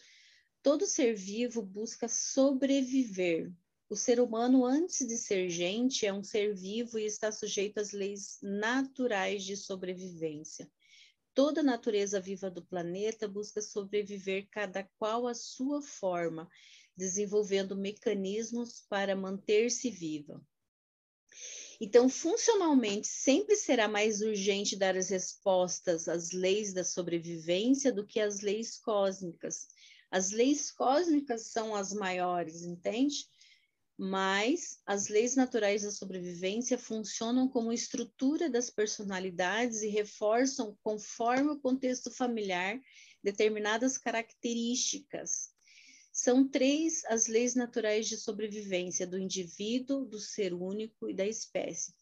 Todo ser vivo busca sobreviver. O ser humano, antes de ser gente, é um ser vivo e está sujeito às leis naturais de sobrevivência. Toda a natureza viva do planeta busca sobreviver cada qual à sua forma, desenvolvendo mecanismos para manter-se viva. Então, funcionalmente, sempre será mais urgente dar as respostas às leis da sobrevivência do que às leis cósmicas. As leis cósmicas são as maiores, entende? Mas as leis naturais da sobrevivência funcionam como estrutura das personalidades e reforçam, conforme o contexto familiar, determinadas características. São três as leis naturais de sobrevivência do indivíduo, do ser único e da espécie.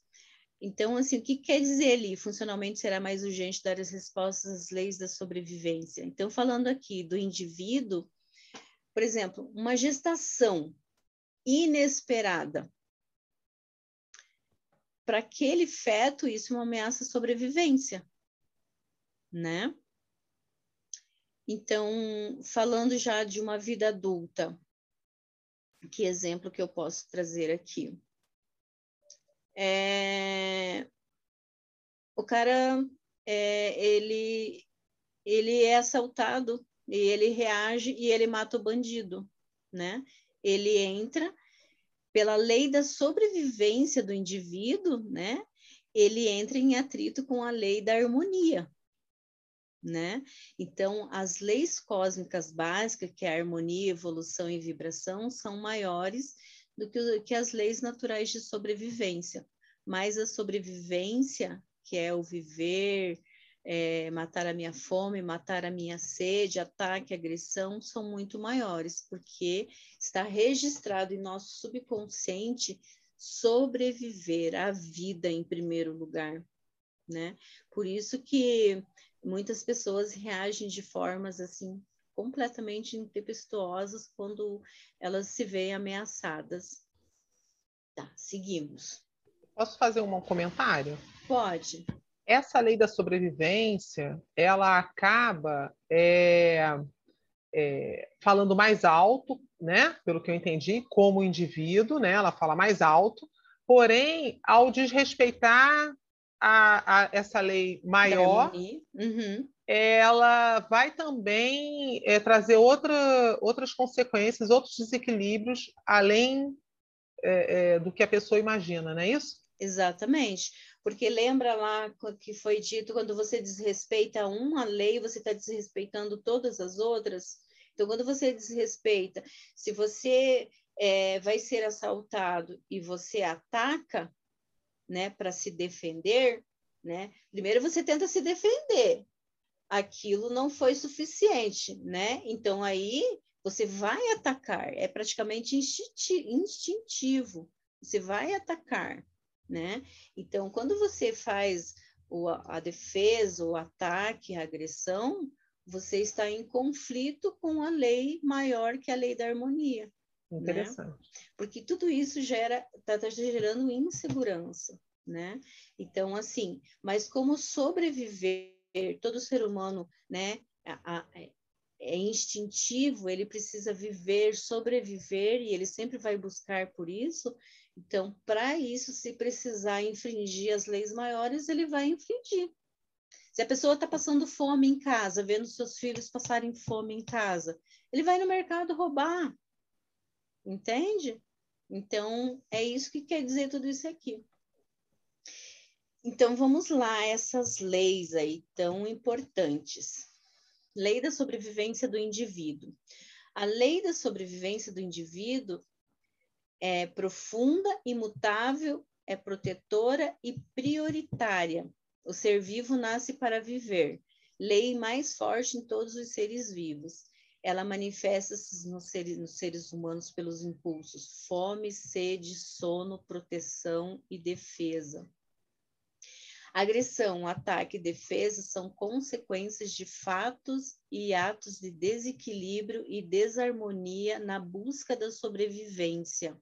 Então, assim, o que quer dizer ali? Funcionalmente será mais urgente dar as respostas às leis da sobrevivência. Então, falando aqui do indivíduo, por exemplo, uma gestação inesperada. Para aquele feto, isso é uma ameaça à sobrevivência, né? Então, falando já de uma vida adulta, que exemplo que eu posso trazer aqui? É... O cara, é, ele, ele é assaltado e ele reage e ele mata o bandido, né? Ele entra pela lei da sobrevivência do indivíduo, né? Ele entra em atrito com a lei da harmonia, né? Então, as leis cósmicas básicas, que é a harmonia, evolução e vibração, são maiores do que, que as leis naturais de sobrevivência. Mas a sobrevivência, que é o viver, é, matar a minha fome, matar a minha sede, ataque, agressão, são muito maiores, porque está registrado em nosso subconsciente sobreviver à vida em primeiro lugar, né? Por isso que muitas pessoas reagem de formas assim completamente intempestuosas quando elas se veem ameaçadas. Tá, seguimos. Posso fazer um comentário? Pode. Essa lei da sobrevivência, ela acaba é, é, falando mais alto, né? Pelo que eu entendi, como indivíduo, né? Ela fala mais alto, porém, ao desrespeitar a, a essa lei maior, uhum. ela vai também é, trazer outra, outras consequências, outros desequilíbrios, além é, é, do que a pessoa imagina, não é isso? Exatamente. Porque lembra lá que foi dito, quando você desrespeita uma lei, você está desrespeitando todas as outras. Então, quando você desrespeita, se você é, vai ser assaltado e você ataca, né, para se defender, né? Primeiro você tenta se defender. Aquilo não foi suficiente, né? Então aí você vai atacar, é praticamente instintivo. Você vai atacar, né? Então, quando você faz o, a defesa, o ataque, a agressão, você está em conflito com a lei maior que a lei da harmonia. Né? Interessante. Né? Porque tudo isso gera, está tá gerando insegurança, né? Então, assim, mas como sobreviver, todo ser humano, né, a, a, é instintivo, ele precisa viver, sobreviver, e ele sempre vai buscar por isso. Então, para isso, se precisar infringir as leis maiores, ele vai infringir. Se a pessoa está passando fome em casa, vendo seus filhos passarem fome em casa, ele vai no mercado roubar. Entende? Então, é isso que quer dizer tudo isso aqui. Então, vamos lá, essas leis aí tão importantes. Lei da sobrevivência do indivíduo. A lei da sobrevivência do indivíduo é profunda, imutável, é protetora e prioritária. O ser vivo nasce para viver. Lei mais forte em todos os seres vivos. Ela manifesta-se nos seres, nos seres humanos pelos impulsos fome, sede, sono, proteção e defesa. Agressão, ataque e defesa são consequências de fatos e atos de desequilíbrio e desarmonia na busca da sobrevivência.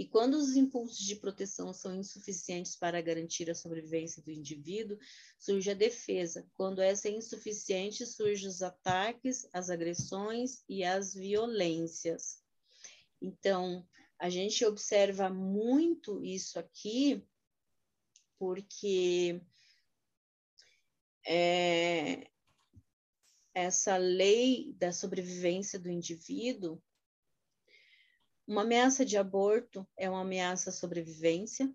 E quando os impulsos de proteção são insuficientes para garantir a sobrevivência do indivíduo, surge a defesa. Quando essa é insuficiente, surgem os ataques, as agressões e as violências. Então, a gente observa muito isso aqui porque é, essa lei da sobrevivência do indivíduo, uma ameaça de aborto é uma ameaça à sobrevivência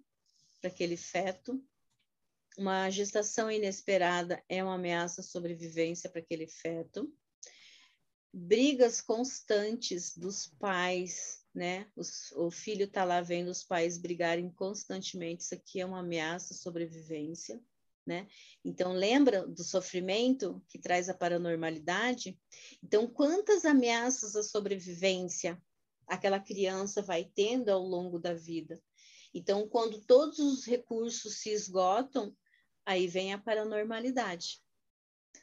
para aquele feto, uma gestação inesperada é uma ameaça à sobrevivência para aquele feto, brigas constantes dos pais né? Os, o filho está lá vendo os pais brigarem constantemente, isso aqui é uma ameaça à sobrevivência, né? Então, lembra do sofrimento que traz a paranormalidade? Então, quantas ameaças à sobrevivência aquela criança vai tendo ao longo da vida? Então, quando todos os recursos se esgotam, aí vem a paranormalidade.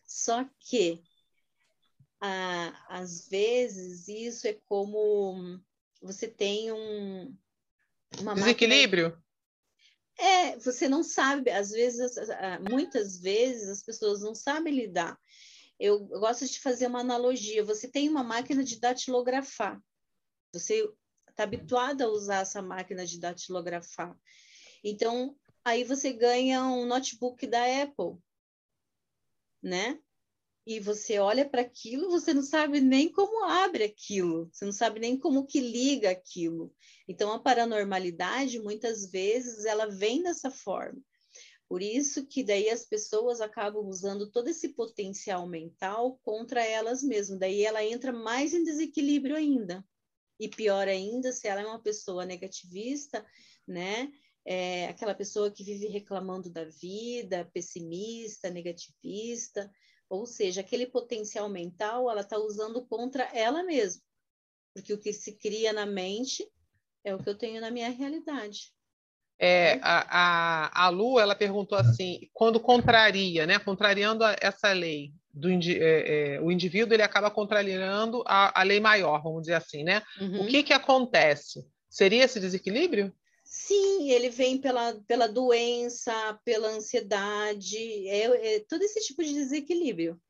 Só que, ah, às vezes, isso é como você tem um desequilíbrio. Máquina... É, você não sabe, às vezes, muitas vezes as pessoas não sabem lidar. Eu, eu gosto de fazer uma analogia. Você tem uma máquina de datilografar. Você está habituado a usar essa máquina de datilografar. Então, aí você ganha um notebook da Apple, né? e você olha para aquilo, você não sabe nem como abre aquilo, você não sabe nem como que liga aquilo. Então a paranormalidade muitas vezes ela vem dessa forma. Por isso que daí as pessoas acabam usando todo esse potencial mental contra elas mesmas. Daí ela entra mais em desequilíbrio ainda. E pior ainda, se ela é uma pessoa negativista, né? É aquela pessoa que vive reclamando da vida, pessimista, negativista, ou seja, aquele potencial mental ela está usando contra ela mesma. Porque o que se cria na mente é o que eu tenho na minha realidade. É, a, a, a Lu, ela perguntou assim, quando contraria, né, contrariando a, essa lei, do é, é, o indivíduo ele acaba contrariando a, a lei maior, vamos dizer assim, né? Uhum. O que que acontece? Seria esse desequilíbrio? Sim, ele vem pela, pela doença, pela ansiedade, é, é todo esse tipo de desequilíbrio.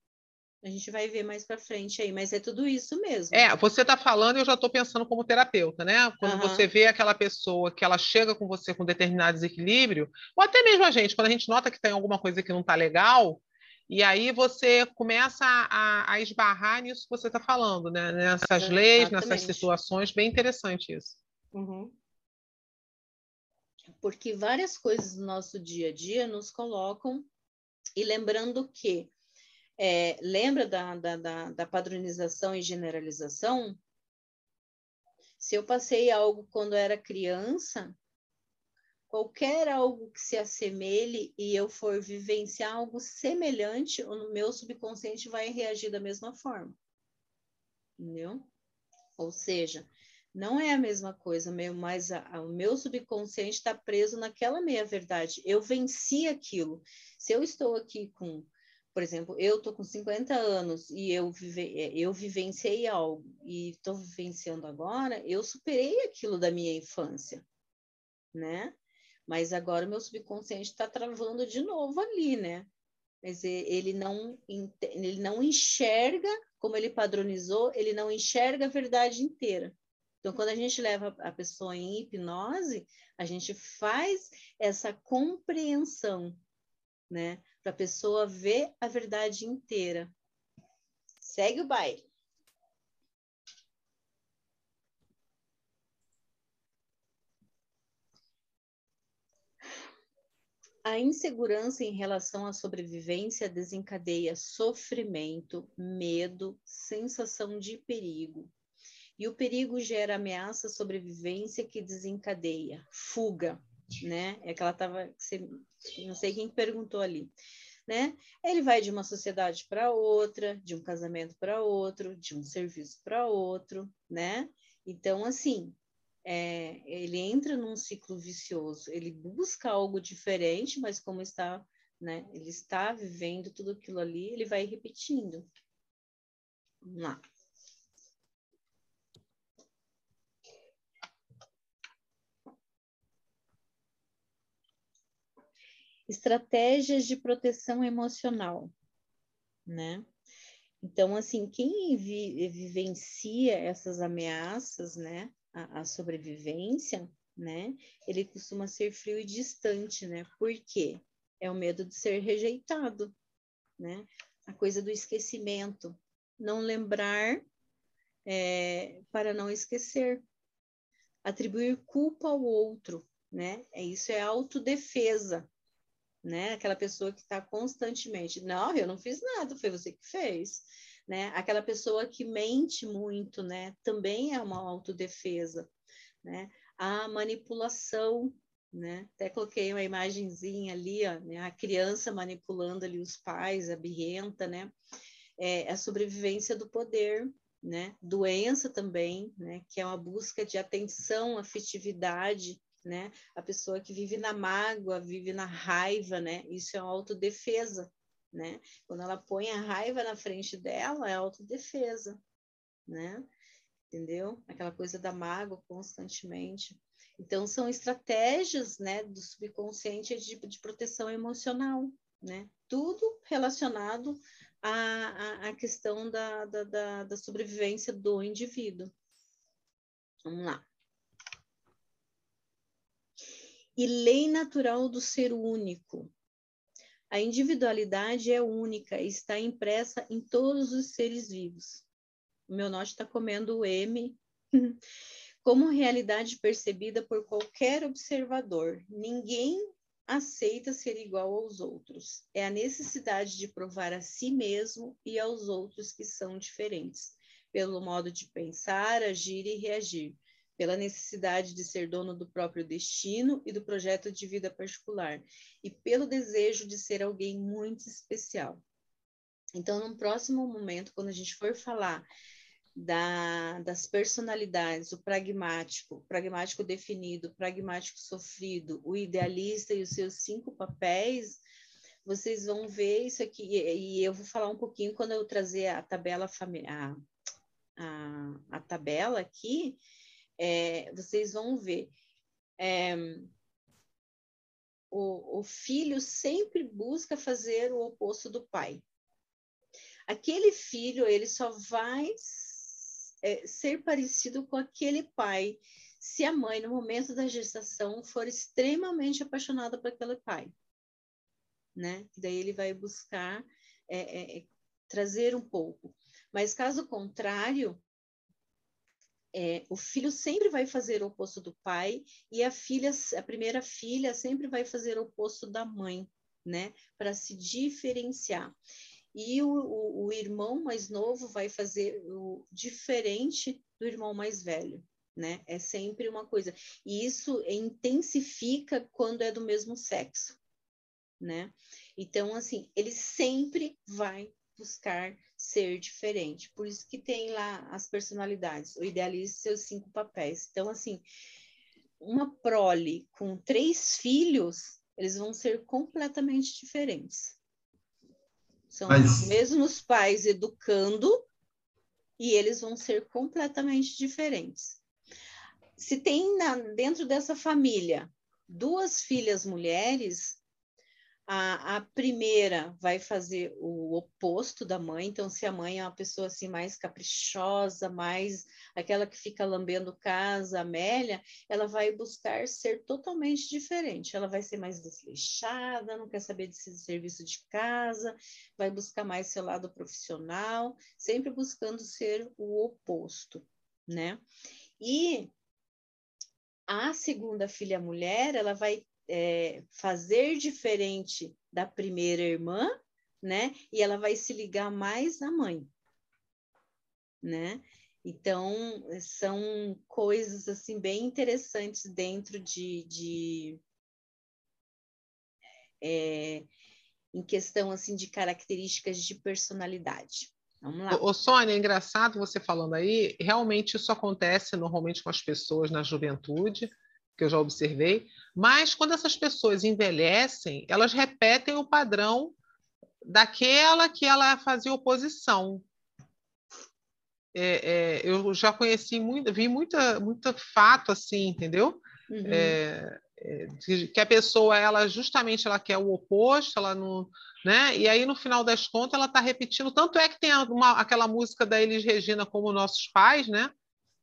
A gente vai ver mais para frente aí, mas é tudo isso mesmo. É, você está falando e eu já estou pensando como terapeuta, né? Quando uhum. você vê aquela pessoa que ela chega com você com determinado desequilíbrio, ou até mesmo a gente, quando a gente nota que tem alguma coisa que não está legal, e aí você começa a, a esbarrar nisso que você está falando, né? Nessas leis, nessas situações, bem interessante isso. Uhum. Porque várias coisas do nosso dia a dia nos colocam, e lembrando que é, lembra da, da, da, da padronização e generalização? Se eu passei algo quando era criança, qualquer algo que se assemelhe e eu for vivenciar algo semelhante, o meu subconsciente vai reagir da mesma forma. Entendeu? Ou seja, não é a mesma coisa, mas a, a, o meu subconsciente está preso naquela meia verdade. Eu venci aquilo. Se eu estou aqui com por exemplo, eu tô com 50 anos e eu, vive, é, eu vivenciei algo e estou vivenciando agora, eu superei aquilo da minha infância, né? Mas agora o meu subconsciente está travando de novo ali, né? Mas ele não, ele não enxerga, como ele padronizou, ele não enxerga a verdade inteira. Então, quando a gente leva a pessoa em hipnose, a gente faz essa compreensão, né? para a pessoa ver a verdade inteira. Segue o baile. A insegurança em relação à sobrevivência desencadeia sofrimento, medo, sensação de perigo. E o perigo gera ameaça à sobrevivência que desencadeia fuga, né? É que ela estava, não sei quem perguntou ali, né? Ele vai de uma sociedade para outra, de um casamento para outro, de um serviço para outro, né? Então, assim, é, ele entra num ciclo vicioso, ele busca algo diferente, mas como está, né? Ele está vivendo tudo aquilo ali, ele vai repetindo. Vamos lá. estratégias de proteção emocional, né? Então, assim, quem vi, vivencia essas ameaças, né, a, a, sobrevivência, né, ele costuma ser frio e distante, né? Por quê? É o medo de ser rejeitado, né? A coisa do esquecimento, não lembrar é, para não esquecer, atribuir culpa ao outro, né? É isso é autodefesa, né? Aquela pessoa que está constantemente, não, eu não fiz nada, foi você que fez, né? Aquela pessoa que mente muito, né? Também é uma autodefesa, né? A manipulação, né? Até coloquei uma imagenzinha ali, ó, né? A criança manipulando ali os pais, a birrenta, né? É a sobrevivência do poder, né? Doença também, né? Que é uma busca de atenção, afetividade, né? A pessoa que vive na mágoa, vive na raiva, né? Isso é autodefesa, né? Quando ela põe a raiva na frente dela, é autodefesa, né? Entendeu? Aquela coisa da mágoa constantemente. Então, são estratégias, né, do subconsciente de, de proteção emocional, né? Tudo relacionado à, à, à questão da, da, da, da sobrevivência do indivíduo. Vamos lá e lei natural do ser único. A individualidade é única e está impressa em todos os seres vivos. O meu norte está comendo o M. Como realidade percebida por qualquer observador, ninguém aceita ser igual aos outros. É a necessidade de provar a si mesmo e aos outros que são diferentes, pelo modo de pensar, agir e reagir, pela necessidade de ser dono do próprio destino e do projeto de vida particular, e pelo desejo de ser alguém muito especial. Então, no próximo momento, quando a gente for falar da, das personalidades, o pragmático, o pragmático definido, o pragmático sofrido, o idealista e os seus cinco papéis, vocês vão ver isso aqui, e, e eu vou falar um pouquinho quando eu trazer a tabela, a, a, a tabela aqui, é, vocês vão ver é, o, o filho sempre busca fazer o oposto do pai. Aquele filho, ele só vai é, ser parecido com aquele pai se a mãe, no momento da gestação, for extremamente apaixonada por aquele pai. Né? Daí ele vai buscar é, é, é trazer um pouco. Mas caso contrário, é, o filho sempre vai fazer o oposto do pai e a filha, a primeira filha sempre vai fazer o oposto da mãe, né? Para se diferenciar. E o, o, o, irmão mais novo vai fazer o diferente do irmão mais velho, né? É sempre uma coisa. E isso intensifica quando é do mesmo sexo, né? Então, assim, ele sempre vai buscar ser diferente. Por isso que tem lá as personalidades, o idealista seus cinco papéis. Então, assim, uma prole com três filhos, eles vão ser completamente diferentes. São Mas... os mesmos pais educando e eles vão ser completamente diferentes. Se tem na, dentro dessa família duas filhas mulheres, a, a, primeira vai fazer o oposto da mãe, então se a mãe é uma pessoa assim mais caprichosa, mais aquela que fica lambendo casa, Amélia, ela vai buscar ser totalmente diferente. Ela vai ser mais desleixada, não quer saber de serviço de casa, vai buscar mais seu lado profissional, sempre buscando ser o oposto, né? E a segunda filha mulher, ela vai é, fazer diferente da primeira irmã, né? E ela vai se ligar mais na mãe, né? Então, são coisas, assim, bem interessantes dentro de... de é, em questão, assim, de características de personalidade. Vamos lá. Ô, Sônia, é engraçado você falando aí, realmente isso acontece normalmente com as pessoas na juventude, que eu já observei, mas quando essas pessoas envelhecem, elas repetem o padrão daquela que ela fazia oposição. É, é, eu já conheci muito, vi muita, muito fato assim, entendeu? Uhum. É, é que a pessoa, ela justamente ela quer o oposto, ela não, né? E aí no final das contas ela está repetindo. Tanto é que tem uma, aquela música da Elis Regina como nossos pais, né?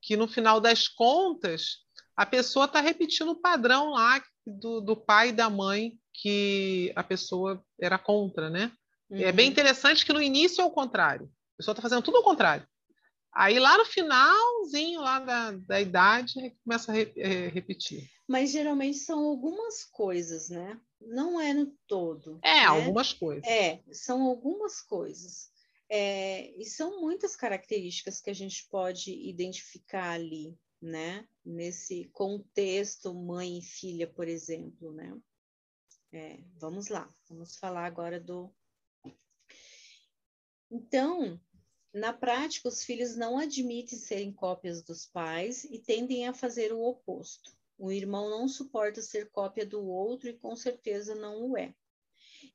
Que no final das contas a pessoa está repetindo o padrão lá do, do, pai e da mãe que a pessoa era contra, né? Uhum. É bem uhum. interessante que no início é o contrário. A pessoa está fazendo tudo ao contrário. Aí lá no finalzinho lá da, da idade começa a re, é, repetir. Mas geralmente são algumas coisas, né? Não é no todo. É, né? algumas coisas. É, são algumas coisas. É, e são muitas características que a gente pode identificar ali, né? Nesse contexto mãe e filha, por exemplo, né? É, vamos lá, vamos falar agora do. Então, na prática, os filhos não admitem serem cópias dos pais e tendem a fazer o oposto. O irmão não suporta ser cópia do outro e com certeza não o é.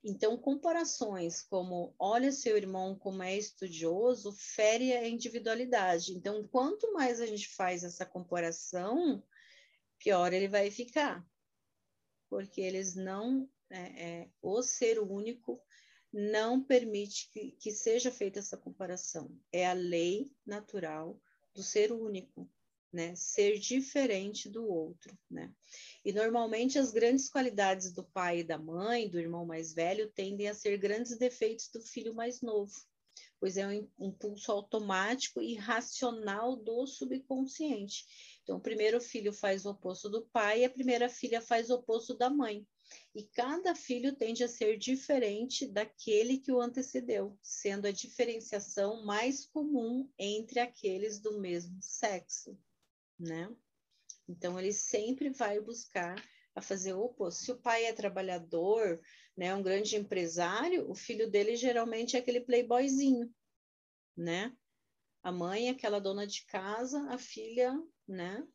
Então, comparações como olha seu irmão como é estudioso, fere a individualidade. Então, quanto mais a gente faz essa comparação, pior ele vai ficar. Porque eles não, é, é, o ser único não permite que, que seja feita essa comparação. É a lei natural do ser único né? Ser diferente do outro, né? E normalmente as grandes qualidades do pai e da mãe, do irmão mais velho, tendem a ser grandes defeitos do filho mais novo, pois é um impulso automático e racional do subconsciente. Então, o primeiro filho faz o oposto do pai e a primeira filha faz o oposto da mãe. E cada filho tende a ser diferente daquele que o antecedeu, sendo a diferenciação mais comum entre aqueles do mesmo sexo né? Então ele sempre vai buscar a fazer o oposto. Se o pai é trabalhador, né, um grande empresário, o filho dele geralmente é aquele playboyzinho, né? A mãe é aquela dona de casa, a filha, né?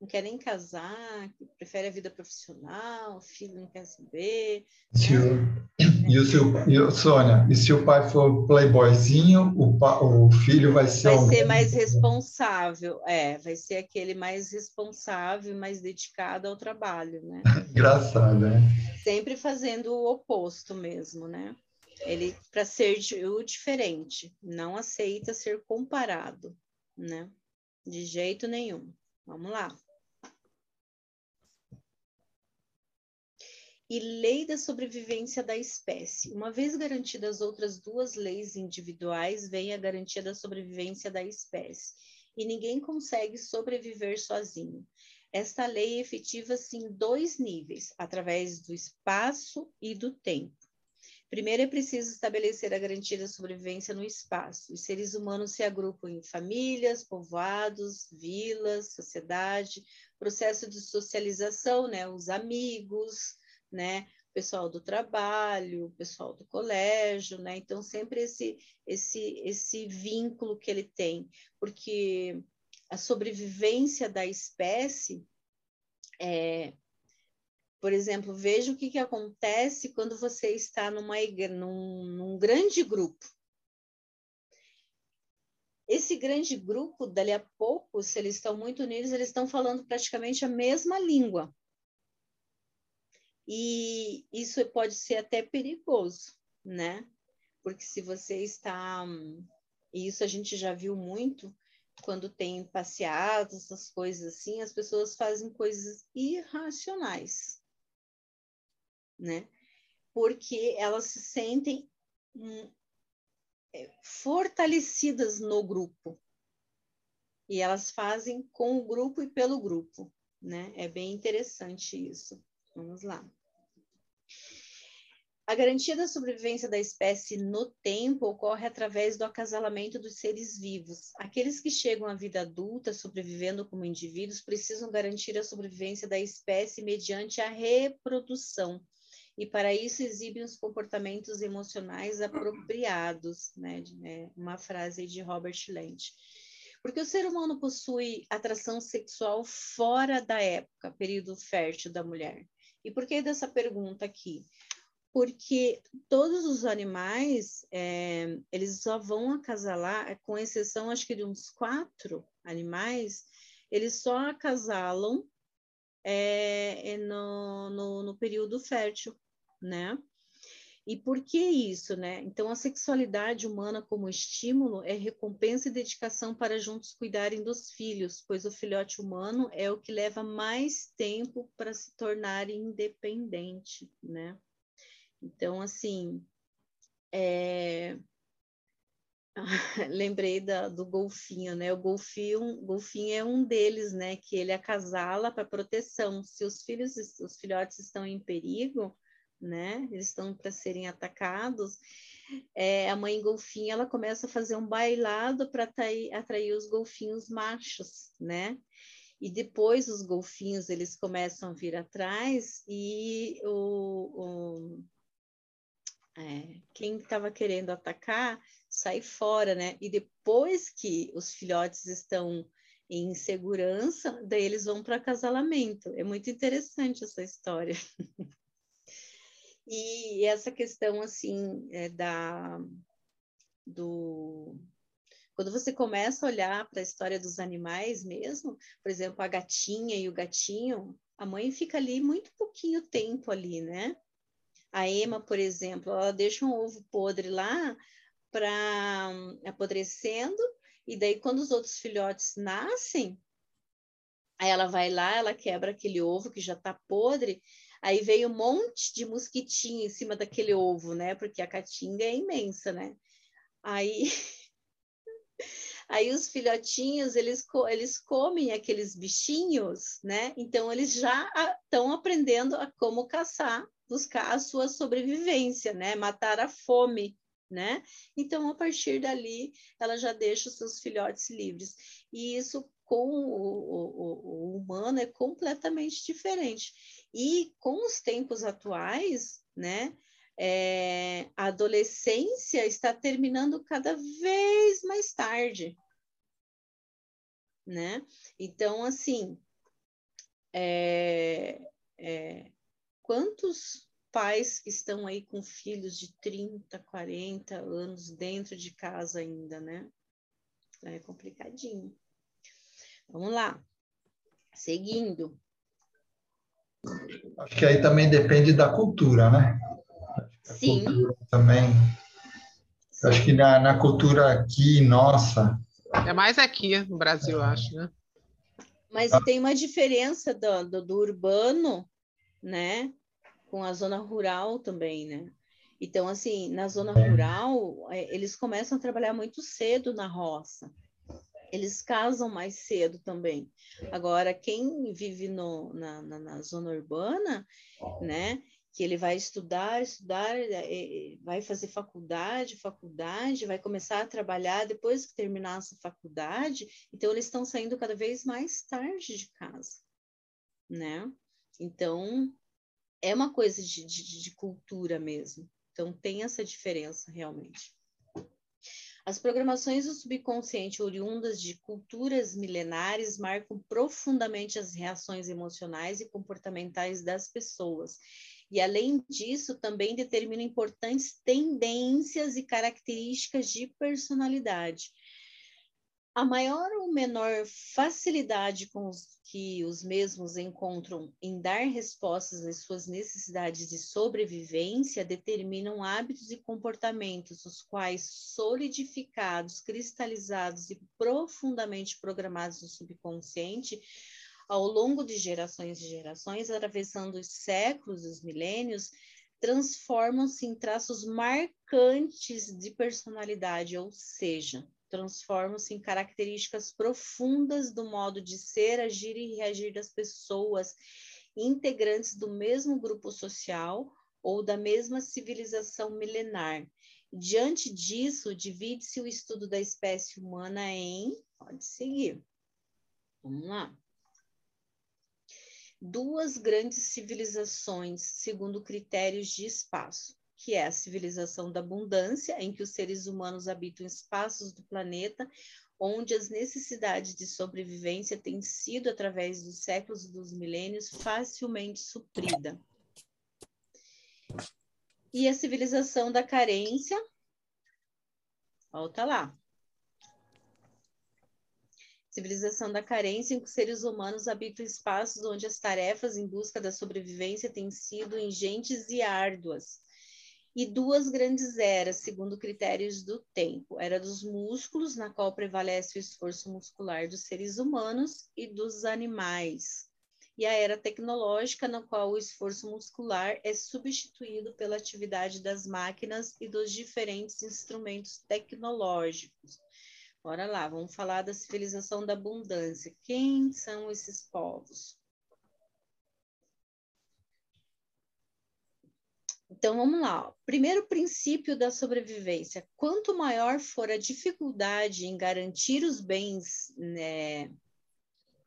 Não quer nem casar, prefere a vida profissional, o filho não quer saber. Né? E o seu, e, Sônia, e se o pai for playboyzinho, o, pa, o filho vai ser vai um... ser mais responsável, é, vai ser aquele mais responsável, mais dedicado ao trabalho, né? Engraçado, né? Sempre fazendo o oposto mesmo, né? Ele para ser o diferente, não aceita ser comparado, né? De jeito nenhum. Vamos lá. E lei da sobrevivência da espécie. Uma vez garantidas outras duas leis individuais, vem a garantia da sobrevivência da espécie. E ninguém consegue sobreviver sozinho. Esta lei efetiva-se em dois níveis, através do espaço e do tempo. Primeiro é preciso estabelecer a garantia da sobrevivência no espaço. Os seres humanos se agrupam em famílias, povoados, vilas, sociedade, processo de socialização, né? Os amigos, né? Pessoal do trabalho, pessoal do colégio, né? Então sempre esse esse esse vínculo que ele tem, porque a sobrevivência da espécie é, por exemplo, veja o que, que acontece quando você está numa, num, num grande grupo. Esse grande grupo, dali a pouco, se eles estão muito unidos, eles estão falando praticamente a mesma língua. E isso pode ser até perigoso, né? Porque se você está. E isso a gente já viu muito quando tem passeadas, essas coisas assim, as pessoas fazem coisas irracionais, né? Porque elas se sentem hum, é, fortalecidas no grupo. E elas fazem com o grupo e pelo grupo, né? É bem interessante isso. Vamos lá. A garantia da sobrevivência da espécie no tempo ocorre através do acasalamento dos seres vivos. Aqueles que chegam à vida adulta sobrevivendo como indivíduos precisam garantir a sobrevivência da espécie mediante a reprodução. E para isso exibem os comportamentos emocionais apropriados, né? É uma frase de Robert Land. Porque o ser humano possui atração sexual fora da época, período fértil da mulher. E por que dessa pergunta aqui? Porque todos os animais, é, eles só vão acasalar, com exceção, acho que de uns quatro animais, eles só acasalam é, é no, no, no período fértil, né? E por que isso, né? Então, a sexualidade humana como estímulo é recompensa e dedicação para juntos cuidarem dos filhos, pois o filhote humano é o que leva mais tempo para se tornar independente, né? Então, assim, é... lembrei da, do golfinho, né? O golfinho, golfinho é um deles, né? Que ele acasala para proteção. Se os filhos, os filhotes estão em perigo, né? Eles estão para serem atacados. É, a mãe golfinha ela começa a fazer um bailado para atrair, os golfinhos machos, né? E depois os golfinhos eles começam a vir atrás e o, o é, quem estava querendo atacar sai fora, né? E depois que os filhotes estão em segurança, daí eles vão para acasalamento. É muito interessante essa história. E essa questão, assim, é da, do... Quando você começa a olhar para a história dos animais mesmo, por exemplo, a gatinha e o gatinho, a mãe fica ali muito pouquinho tempo ali, né? A Ema, por exemplo, ela deixa um ovo podre lá para apodrecendo, e daí quando os outros filhotes nascem, aí ela vai lá, ela quebra aquele ovo que já está podre, Aí veio um monte de mosquitinho em cima daquele ovo, né? Porque a caatinga é imensa, né? Aí, aí os filhotinhos, eles, eles comem aqueles bichinhos, né? Então, eles já estão aprendendo a como caçar, buscar a sua sobrevivência, né? Matar a fome, né? Então, a partir dali, ela já deixa os seus filhotes livres. E isso com o, o, o humano é completamente diferente. E com os tempos atuais, né, é, a adolescência está terminando cada vez mais tarde, né? Então, assim, é, é, quantos pais que estão aí com filhos de 30, 40 anos dentro de casa ainda, né? É complicadinho. Vamos lá. Seguindo. Acho que aí também depende da cultura, né? Sim. Cultura também. Acho que na, na cultura aqui, nossa. É mais aqui no Brasil, acho, né? Mas tem uma diferença do, do, do urbano, né? Com a zona rural também, né? Então, assim, na zona rural, é, eles começam a trabalhar muito cedo na roça eles casam mais cedo também. Agora, quem vive no, na, na, na, zona urbana, né, que ele vai estudar, estudar, é, é, vai fazer faculdade, faculdade, vai começar a trabalhar depois que terminar essa faculdade, então eles estão saindo cada vez mais tarde de casa, né? Então, é uma coisa de, de, de cultura mesmo. Então, tem essa diferença realmente. As programações do subconsciente oriundas de culturas milenares marcam profundamente as reações emocionais e comportamentais das pessoas. E, além disso, também determinam importantes tendências e características de personalidade a maior ou menor facilidade com os que os mesmos encontram em dar respostas às suas necessidades de sobrevivência determinam hábitos e comportamentos, os quais, solidificados, cristalizados e profundamente programados no subconsciente, ao longo de gerações e gerações, atravessando os séculos, os milênios, transformam-se em traços marcantes de personalidade, ou seja, transformam-se em características profundas do modo de ser, agir e reagir das pessoas integrantes do mesmo grupo social ou da mesma civilização milenar. Diante disso, divide-se o estudo da espécie humana em. Pode seguir. Vamos lá. Duas grandes civilizações, segundo critérios de espaço que é a civilização da abundância, em que os seres humanos habitam espaços do planeta onde as necessidades de sobrevivência têm sido, através dos séculos e dos milênios, facilmente suprida. E a civilização da carência, volta lá. Civilização da carência, em que os seres humanos habitam espaços onde as tarefas em busca da sobrevivência têm sido ingentes e árduas e duas grandes eras, segundo critérios do tempo: era dos músculos, na qual prevalece o esforço muscular dos seres humanos e dos animais, e a era tecnológica, na qual o esforço muscular é substituído pela atividade das máquinas e dos diferentes instrumentos tecnológicos. Bora lá, vamos falar da civilização da abundância. Quem são esses povos? Então vamos lá. Primeiro princípio da sobrevivência: quanto maior for a dificuldade em garantir os bens né,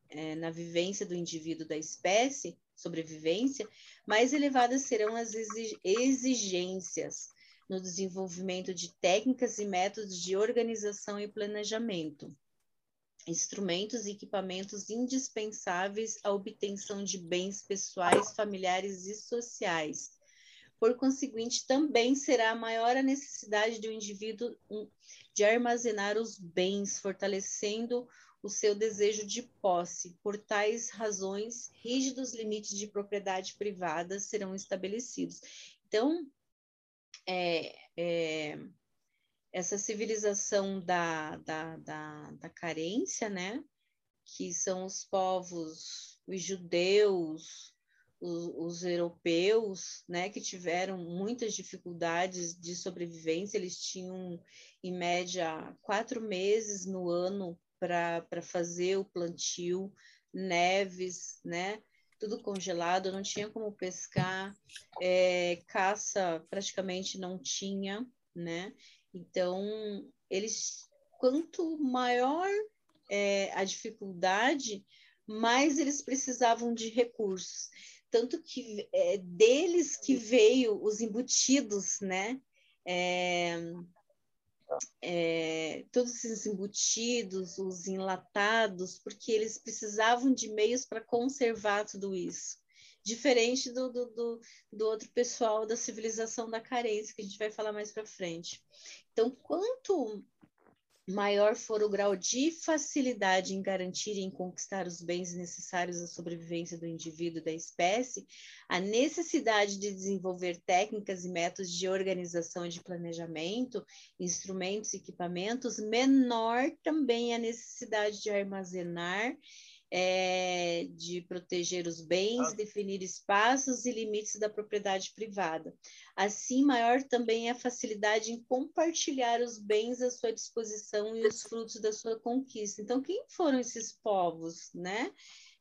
é, na vivência do indivíduo da espécie, sobrevivência, mais elevadas serão as exigências no desenvolvimento de técnicas e métodos de organização e planejamento, instrumentos e equipamentos indispensáveis à obtenção de bens pessoais, familiares e sociais por conseguinte, também será maior a necessidade do indivíduo de armazenar os bens, fortalecendo o seu desejo de posse. Por tais razões, rígidos limites de propriedade privada serão estabelecidos. Então, é, é, essa civilização da, da, da, da carência, né? Que são os povos, os judeus, os, europeus, né, que tiveram muitas dificuldades de sobrevivência, eles tinham, em média, quatro meses no ano para fazer o plantio, neves, né, tudo congelado, não tinha como pescar, é, caça praticamente não tinha, né, então, eles, quanto maior é, a dificuldade, mais eles precisavam de recursos tanto que é deles que veio os embutidos, né? É, é, todos esses embutidos, os enlatados, porque eles precisavam de meios para conservar tudo isso. diferente do, do, do, do outro pessoal da civilização da carência, que a gente vai falar mais para frente. Então, quanto maior for o grau de facilidade em garantir e em conquistar os bens necessários à sobrevivência do indivíduo e da espécie, a necessidade de desenvolver técnicas e métodos de organização e de planejamento, instrumentos e equipamentos, menor também a necessidade de armazenar é, de proteger os bens, ah. definir espaços e limites da propriedade privada. Assim, maior também é a facilidade em compartilhar os bens à sua disposição e os frutos da sua conquista. Então, quem foram esses povos, né?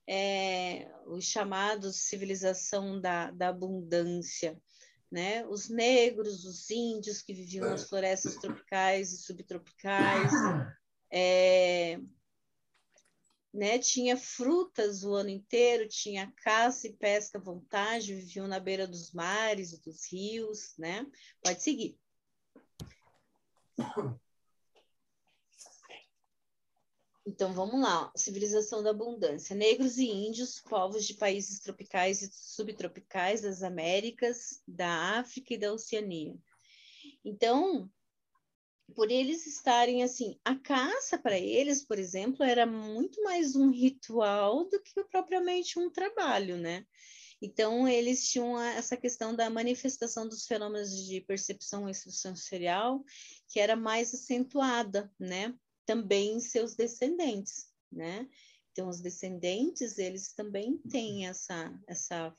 É, os chamados civilização da, da abundância, né? Os negros, os índios que viviam nas florestas tropicais e subtropicais, é, né? Tinha frutas o ano inteiro, tinha caça e pesca à vontade, viviam na beira dos mares dos rios, né? Pode seguir. Então vamos lá, civilização da abundância. Negros e índios, povos de países tropicais e subtropicais das Américas, da África e da Oceania. Então, por eles estarem assim, a caça para eles, por exemplo, era muito mais um ritual do que propriamente um trabalho, né? Então, eles tinham essa questão da manifestação dos fenômenos de percepção extrasensorial, que era mais acentuada, né? Também em seus descendentes, né? Então, os descendentes, eles também têm essa, essa,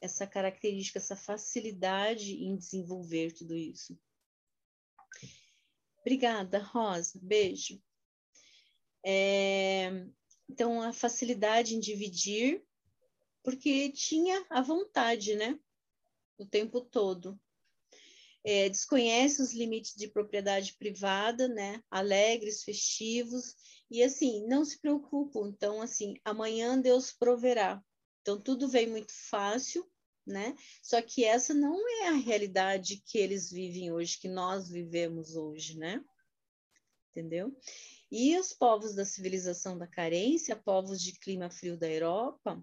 essa característica, essa facilidade em desenvolver tudo isso. Obrigada, Rosa. Beijo. É, então, a facilidade em dividir, porque tinha a vontade, né? O tempo todo. É, desconhece os limites de propriedade privada, né? Alegres, festivos, e assim, não se preocupam. Então, assim, amanhã Deus proverá. Então, tudo vem muito fácil, né? Só que essa não é a realidade que eles vivem hoje, que nós vivemos hoje, né? Entendeu? E os povos da civilização da carência, povos de clima frio da Europa,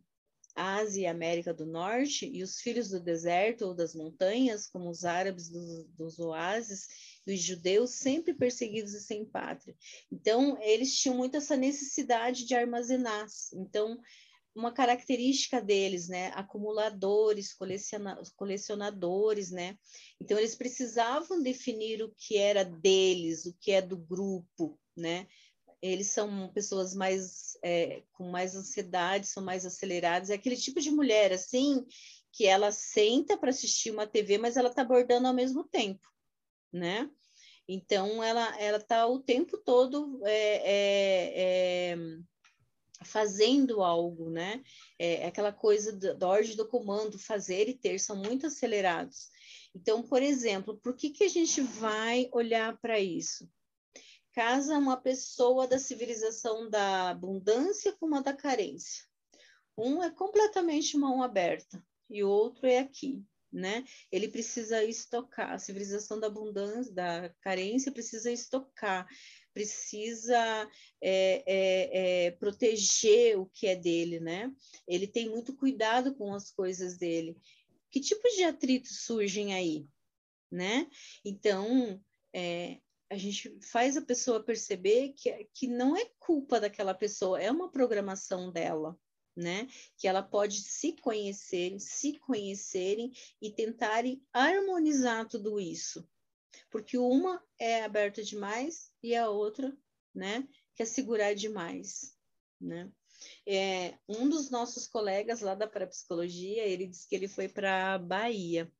Ásia e América do Norte, e os filhos do deserto ou das montanhas, como os árabes dos, dos oásis, e os judeus, sempre perseguidos e sem pátria. Então, eles tinham muito essa necessidade de armazenar. Então, uma característica deles, né? Acumuladores, coleciona colecionadores, né? Então eles precisavam definir o que era deles, o que é do grupo, né? Eles são pessoas mais é, com mais ansiedade, são mais acelerados. É aquele tipo de mulher assim que ela senta para assistir uma TV, mas ela está bordando ao mesmo tempo, né? Então ela ela está o tempo todo é, é, é fazendo algo, né? É, aquela coisa da ordem do comando, fazer e ter, são muito acelerados. Então, por exemplo, por que, que a gente vai olhar para isso? Casa uma pessoa da civilização da abundância com uma da carência. Um é completamente mão aberta e o outro é aqui, né? Ele precisa estocar. A civilização da abundância, da carência, precisa estocar precisa é, é, é, proteger o que é dele, né? Ele tem muito cuidado com as coisas dele. Que tipos de atritos surgem aí, né? Então, é, a gente faz a pessoa perceber que, que não é culpa daquela pessoa, é uma programação dela, né? Que ela pode se conhecer, se conhecerem e tentarem harmonizar tudo isso, porque uma é aberta demais e a outra, né, quer segurar demais, né? É, um dos nossos colegas lá da parapsicologia, ele disse que ele foi para Bahia.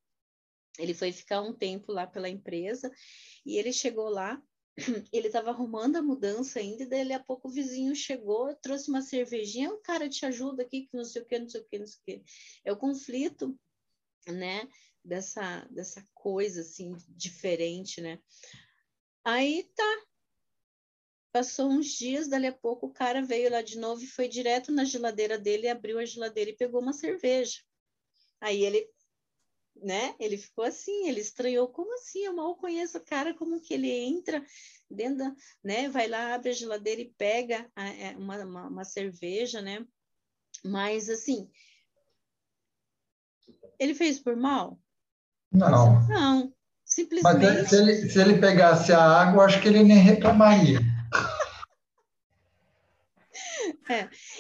Ele foi ficar um tempo lá pela empresa e ele chegou lá, ele estava arrumando a mudança ainda, e daí a pouco o vizinho chegou, trouxe uma cervejinha, o cara te ajuda aqui, que não sei o que, não sei o que, não sei o que. É o conflito, né? Dessa, dessa coisa assim diferente, né? Aí tá. Passou uns dias, dali a pouco o cara veio lá de novo e foi direto na geladeira dele, abriu a geladeira e pegou uma cerveja. Aí ele, né? Ele ficou assim, ele estranhou, como assim? Eu mal conheço o cara, como que ele entra dentro da, né? Vai lá, abre a geladeira e pega a, a, é, uma, uma, uma cerveja, né? Mas assim, Ele fez por mal? Não. Não. Mas Simplesmente. se ele, se ele pegasse a água, acho que ele nem reclamaria.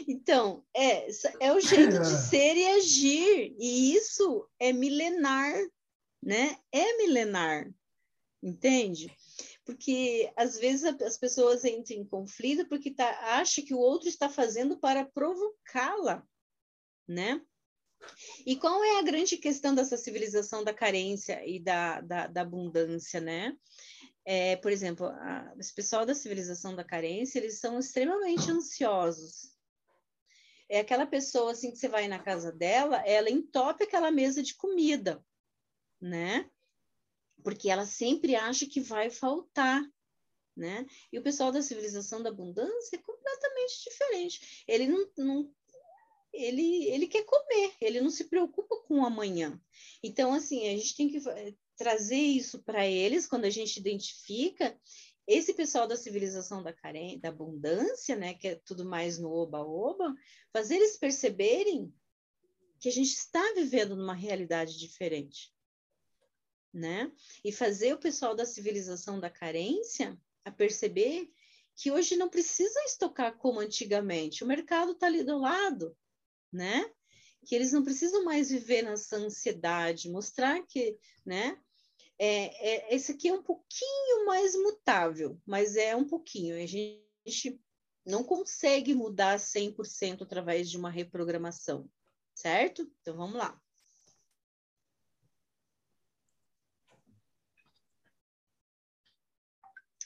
Então, é, é o jeito de ser e agir. E isso é milenar, né? É milenar. Entende? Porque às vezes as pessoas entram em conflito porque tá, acha que o outro está fazendo para provocá-la, né? E qual é a grande questão dessa civilização da carência e da, da, da abundância, né? É, por exemplo, a, esse pessoal da civilização da carência, eles são extremamente ansiosos. É aquela pessoa assim que você vai na casa dela, ela entope aquela mesa de comida, né? Porque ela sempre acha que vai faltar, né? E o pessoal da civilização da abundância é completamente diferente. Ele não, não ele, ele quer comer, ele não se preocupa com o amanhã. Então, assim, a gente tem que trazer isso para eles quando a gente identifica esse pessoal da civilização da carência, da abundância, né, que é tudo mais no oba-oba, fazer eles perceberem que a gente está vivendo numa realidade diferente, né? E fazer o pessoal da civilização da carência a perceber que hoje não precisa estocar como antigamente, o mercado está ali do lado, né? Que eles não precisam mais viver nessa ansiedade, mostrar que, né? É, é, esse aqui é um pouquinho mais mutável, mas é um pouquinho. A gente não consegue mudar 100% através de uma reprogramação, certo? Então vamos lá.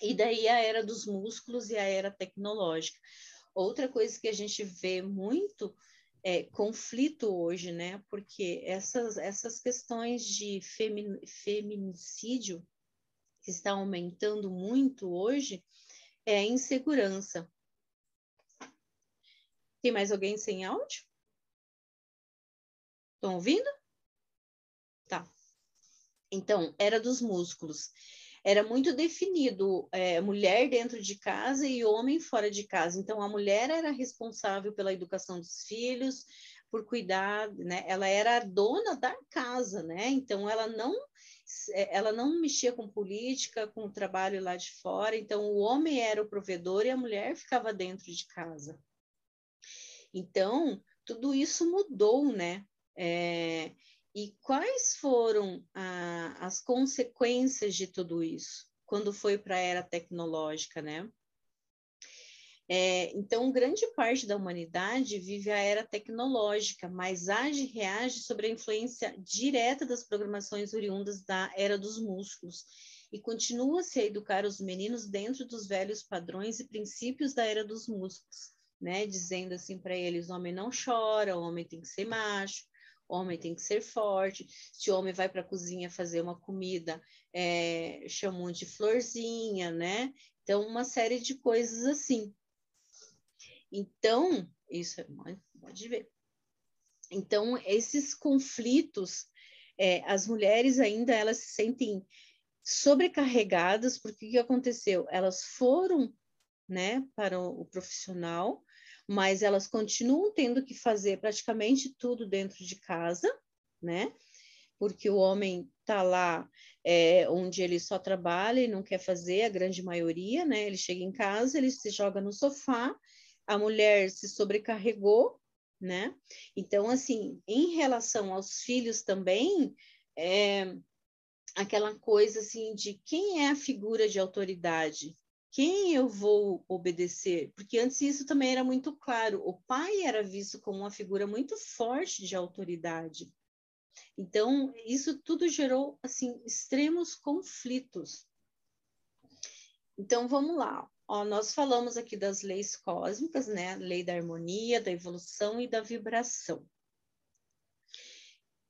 E daí a era dos músculos e a era tecnológica. Outra coisa que a gente vê muito é, conflito hoje, né? Porque essas, essas questões de femin, feminicídio que está aumentando muito hoje é a insegurança. Tem mais alguém sem áudio? Estão ouvindo? Tá. Então, era dos músculos era muito definido é, mulher dentro de casa e homem fora de casa. Então, a mulher era responsável pela educação dos filhos, por cuidar, né? Ela era a dona da casa, né? Então, ela não é, ela não mexia com política, com o trabalho lá de fora. Então, o homem era o provedor e a mulher ficava dentro de casa. Então, tudo isso mudou, né? É, e quais foram ah, as consequências de tudo isso quando foi para a era tecnológica, né? É, então, grande parte da humanidade vive a era tecnológica, mas age e reage sobre a influência direta das programações oriundas da era dos músculos e continua-se a educar os meninos dentro dos velhos padrões e princípios da era dos músculos, né? Dizendo assim para eles: homem não chora, homem tem que ser macho, homem tem que ser forte. Se o homem vai para a cozinha fazer uma comida, é, chamam de florzinha, né? Então, uma série de coisas assim. Então, isso é, pode ver. Então, esses conflitos, é, as mulheres ainda elas se sentem sobrecarregadas, porque o que aconteceu? Elas foram né, para o, o profissional, mas elas continuam tendo que fazer praticamente tudo dentro de casa, né? Porque o homem está lá é, onde ele só trabalha e não quer fazer, a grande maioria, né? Ele chega em casa, ele se joga no sofá, a mulher se sobrecarregou, né? Então, assim, em relação aos filhos também, é aquela coisa assim de quem é a figura de autoridade, quem eu vou obedecer? Porque antes isso também era muito claro. O pai era visto como uma figura muito forte de autoridade. Então, isso tudo gerou assim extremos conflitos. Então, vamos lá. Ó, nós falamos aqui das leis cósmicas, né? Lei da harmonia, da evolução e da vibração.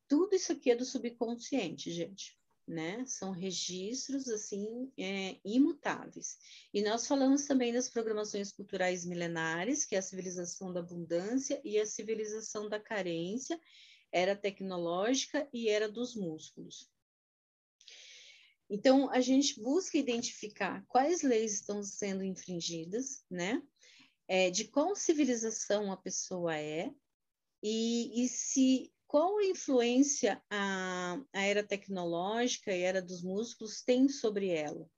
Tudo isso aqui é do subconsciente, gente né? São registros assim é, imutáveis. E nós falamos também das programações culturais milenares, que é a civilização da abundância e a civilização da carência, era tecnológica e era dos músculos. Então, a gente busca identificar quais leis estão sendo infringidas, né? É, de qual civilização a pessoa é, e, e se qual a influência a, a era tecnológica e a era dos músculos tem sobre ela?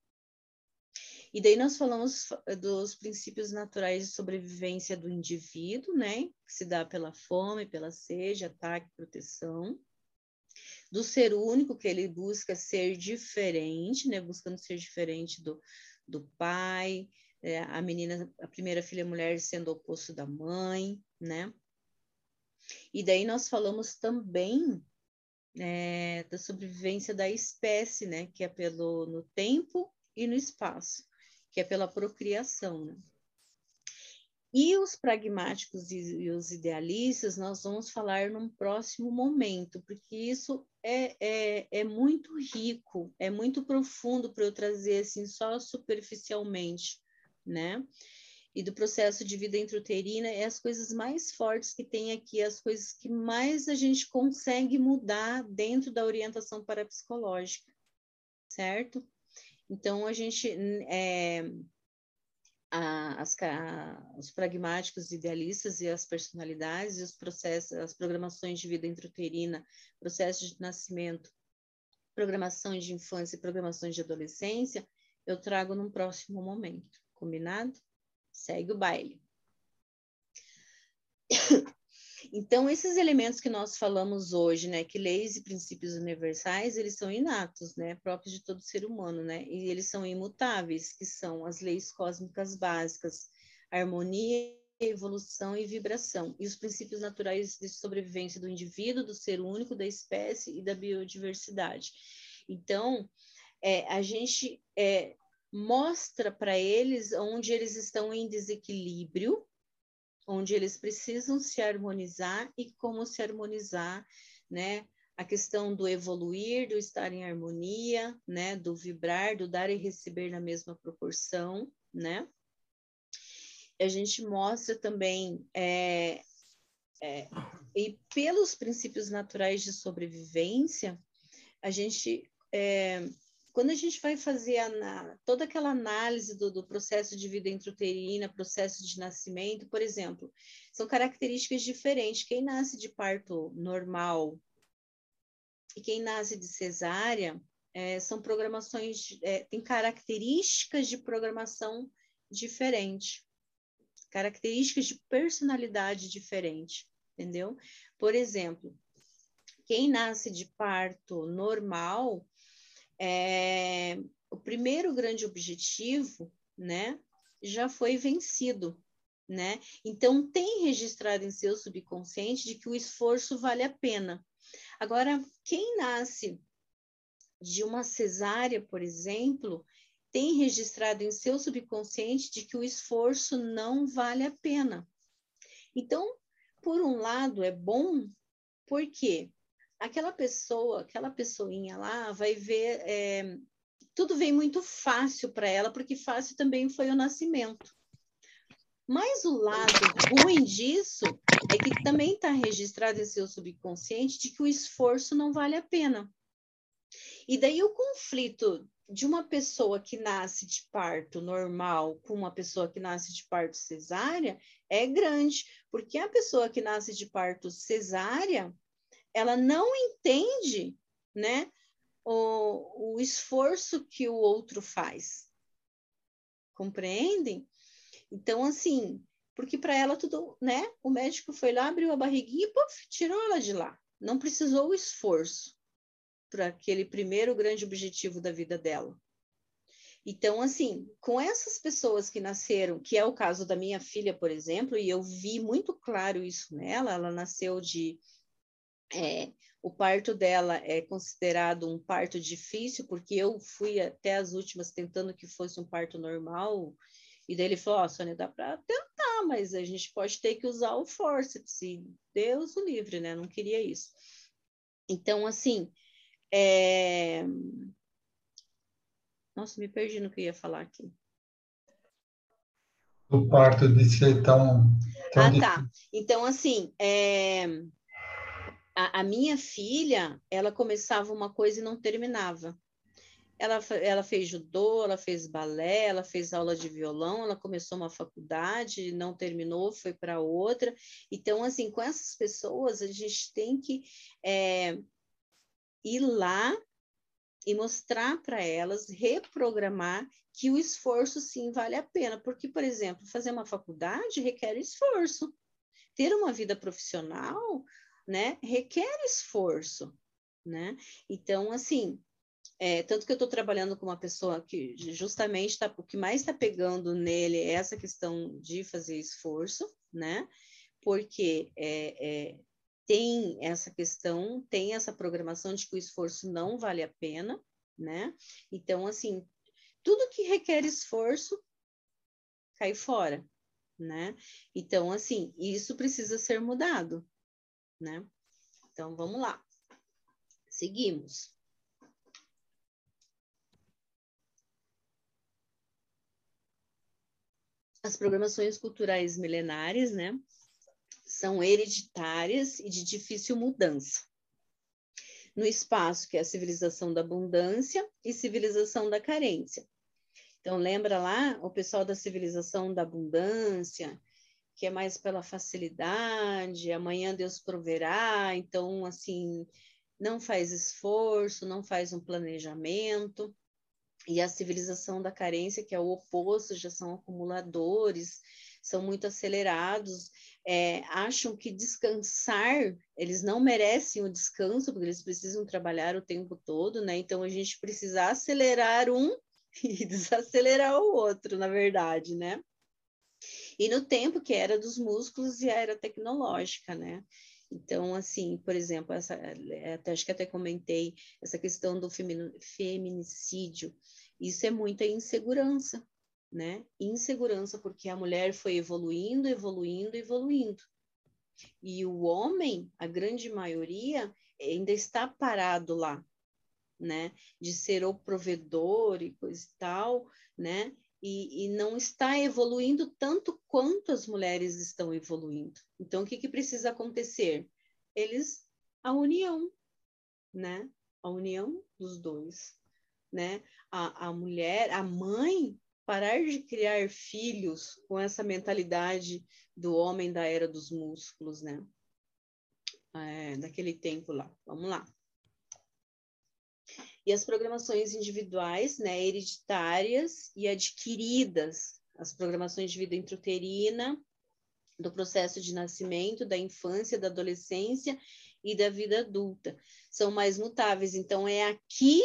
E daí nós falamos dos princípios naturais de sobrevivência do indivíduo, né? Que se dá pela fome, pela sede, ataque, proteção. Do ser único, que ele busca ser diferente, né? Buscando ser diferente do, do pai, é, a menina, a primeira filha mulher sendo oposto da mãe, né? E daí nós falamos também é, da sobrevivência da espécie, né? Que é pelo no tempo e no espaço que é pela procriação. Né? E os pragmáticos e, os idealistas, nós vamos falar num próximo momento, porque isso é, é, é muito rico, é muito profundo para eu trazer assim só superficialmente, né? E do processo de vida intrauterina é as coisas mais fortes que tem aqui, as coisas que mais a gente consegue mudar dentro da orientação parapsicológica, certo? Então, a gente, é, a, as, a, os pragmáticos idealistas e as personalidades, e os processos, as programações de vida intrauterina, processos de nascimento, programações de infância e programações de adolescência, eu trago num próximo momento. Combinado? Segue o baile. Então, esses elementos que nós falamos hoje, né, que leis e princípios universais, eles são inatos, né, próprios de todo ser humano, né, e eles são imutáveis, que são as leis cósmicas básicas, harmonia, evolução e vibração, e os princípios naturais de sobrevivência do indivíduo, do ser único, da espécie e da biodiversidade. Então, é, a gente é, mostra para eles onde eles estão em desequilíbrio, onde eles precisam se harmonizar e como se harmonizar, né? A questão do evoluir, do estar em harmonia, né? Do vibrar, do dar e receber na mesma proporção, né? A gente mostra também é, é, e pelos princípios naturais de sobrevivência, a gente é, quando a gente vai fazer a, toda aquela análise do, do, processo de vida intrauterina, processo de nascimento, por exemplo, são características diferentes. Quem nasce de parto normal e quem nasce de cesárea é, são programações, é, tem características de programação diferente, características de personalidade diferente, entendeu? Por exemplo, quem nasce de parto normal é, o primeiro grande objetivo, né, já foi vencido, né? Então tem registrado em seu subconsciente de que o esforço vale a pena. Agora, quem nasce de uma cesárea, por exemplo, tem registrado em seu subconsciente de que o esforço não vale a pena. Então, por um lado, é bom, por quê? Aquela pessoa, aquela pessoinha lá vai ver, é, tudo vem muito fácil para ela, porque fácil também foi o nascimento. Mas o lado ruim disso é que também está registrado em seu subconsciente de que o esforço não vale a pena. E daí o conflito de uma pessoa que nasce de parto normal com uma pessoa que nasce de parto cesárea é grande, porque a pessoa que nasce de parto cesárea, ela não entende, né, o, o esforço que o outro faz. Compreendem? Então, assim, porque para ela tudo, né? O médico foi lá, abriu a barriguinha e puff, tirou ela de lá. Não precisou o esforço para aquele primeiro grande objetivo da vida dela. Então, assim, com essas pessoas que nasceram, que é o caso da minha filha, por exemplo, e eu vi muito claro isso nela, ela nasceu de é, o parto dela é considerado um parto difícil, porque eu fui até as últimas tentando que fosse um parto normal, e daí ele falou, ó, oh, Sônia, dá para tentar, mas a gente pode ter que usar o forceps, e Deus o livre, né? Não queria isso. Então, assim, é... Nossa, me perdi no que eu ia falar aqui. O parto de ser tão... tão ah, tá. Então, assim, é a, a minha filha, ela começava uma coisa e não terminava. ela, ela fez judô, ela fez balé, ela fez aula de violão, ela começou uma faculdade, não terminou, foi para outra. Então, assim, com essas pessoas, a gente tem que é, ir lá e mostrar para elas, reprogramar que o esforço sim vale a pena, porque, por exemplo, fazer uma faculdade requer esforço. Ter uma vida profissional, né, requer esforço, né? Então, assim, é, tanto que eu estou trabalhando com uma pessoa que justamente tá, o que mais está pegando nele é essa questão de fazer esforço, né? Porque é, é, tem essa questão, tem essa programação de que o esforço não vale a pena, né? Então, assim, tudo que requer esforço cai fora, né? Então, assim, isso precisa ser mudado, né? Então, vamos lá. Seguimos. As programações culturais milenares, né, são hereditárias e de difícil mudança. No espaço que é a civilização da abundância e civilização da carência. Então, lembra lá o pessoal da civilização da abundância, que é mais pela facilidade, amanhã Deus proverá, então, assim, não faz esforço, não faz um planejamento e a civilização da carência, que é o oposto, já são acumuladores, são muito acelerados, é, acham que descansar, eles não merecem o descanso, porque eles precisam trabalhar o tempo todo, né? Então a gente precisa acelerar um e desacelerar o outro, na verdade, né? E no tempo que era dos músculos e a era tecnológica, né? Então, assim, por exemplo, essa, é, até, acho que até comentei essa questão do feminicídio. Isso é muita insegurança, né? Insegurança porque a mulher foi evoluindo, evoluindo, evoluindo. E o homem, a grande maioria, ainda está parado lá, né? De ser o provedor e coisa e tal, né? E, e, não está evoluindo tanto quanto as mulheres estão evoluindo. Então, o que, que precisa acontecer? Eles, a união, né? A união dos dois, né? A, a mulher, a mãe, parar de criar filhos com essa mentalidade do homem da era dos músculos, né? É, daquele tempo lá. Vamos lá. E as programações individuais, né, hereditárias e adquiridas, as programações de vida intrauterina, do processo de nascimento, da infância, da adolescência e da vida adulta, são mais mutáveis. Então, é aqui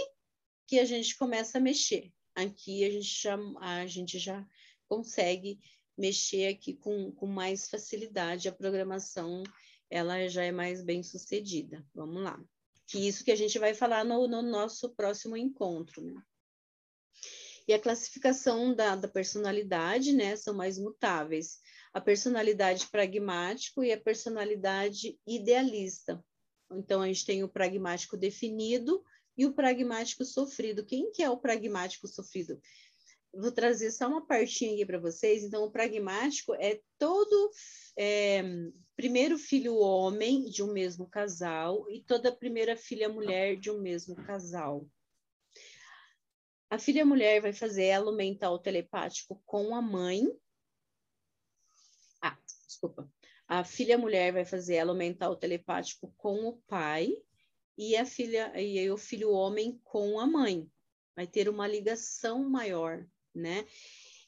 que a gente começa a mexer. Aqui a gente já, a gente já consegue mexer aqui com, com mais facilidade. A programação ela já é mais bem sucedida. Vamos lá que isso que a gente vai falar no, no nosso próximo encontro. Né? E a classificação da, da personalidade, né, são mais mutáveis. A personalidade pragmático e a personalidade idealista. Então, a gente tem o pragmático definido e o pragmático sofrido. Quem que é o pragmático sofrido? Vou trazer só uma partinha aqui para vocês. Então, o pragmático é todo é, primeiro filho homem de um mesmo casal e toda primeira filha mulher de um mesmo casal. A filha mulher vai fazer elo mental telepático com a mãe. Ah, desculpa. A filha mulher vai fazer elo mental telepático com o pai e a filha e o filho homem com a mãe. Vai ter uma ligação maior, né?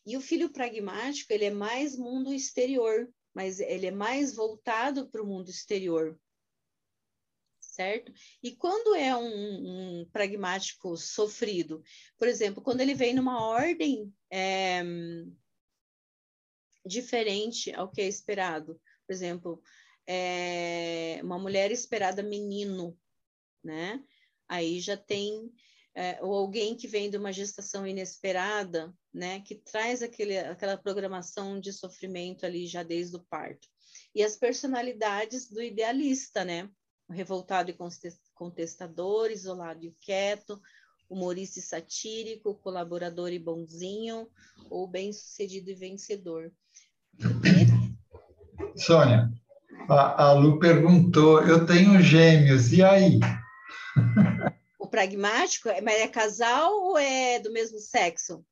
E o filho pragmático, ele é mais mundo exterior, mas ele é mais voltado para o mundo exterior, certo? E quando é um, um, pragmático sofrido, por exemplo, quando ele vem numa ordem é, diferente ao que é esperado, por exemplo, é, uma mulher esperada menino, né? Aí já tem é, ou alguém que vem de uma gestação inesperada, né, que traz aquele, aquela programação de sofrimento ali já desde o parto. E as personalidades do idealista, né, o revoltado e contestador, isolado e quieto, humorista e satírico, colaborador e bonzinho, ou bem-sucedido e vencedor. Sônia, a, a Lu perguntou, eu tenho gêmeos, e aí? pragmático, mas é casal ou é do mesmo sexo?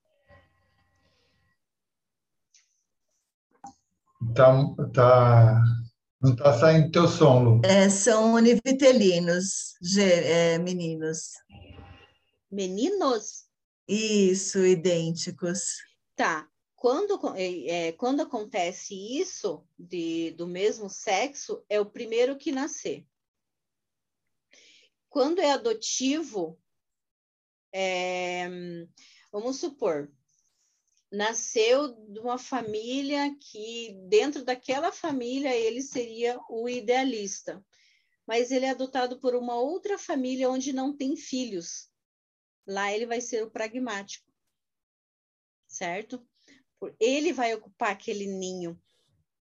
Tá, tá, não está saindo teu som, Lu. É, são univitelinos, é, meninos. Meninos? Isso, idênticos. Tá. Quando, é, é, quando acontece isso de, do mesmo sexo, é o primeiro que nascer. Quando é adotivo, é, vamos supor, nasceu de uma família que, dentro daquela família, ele seria o idealista. Mas ele é adotado por uma outra família onde não tem filhos. Lá ele vai ser o pragmático. Certo? Ele vai ocupar aquele ninho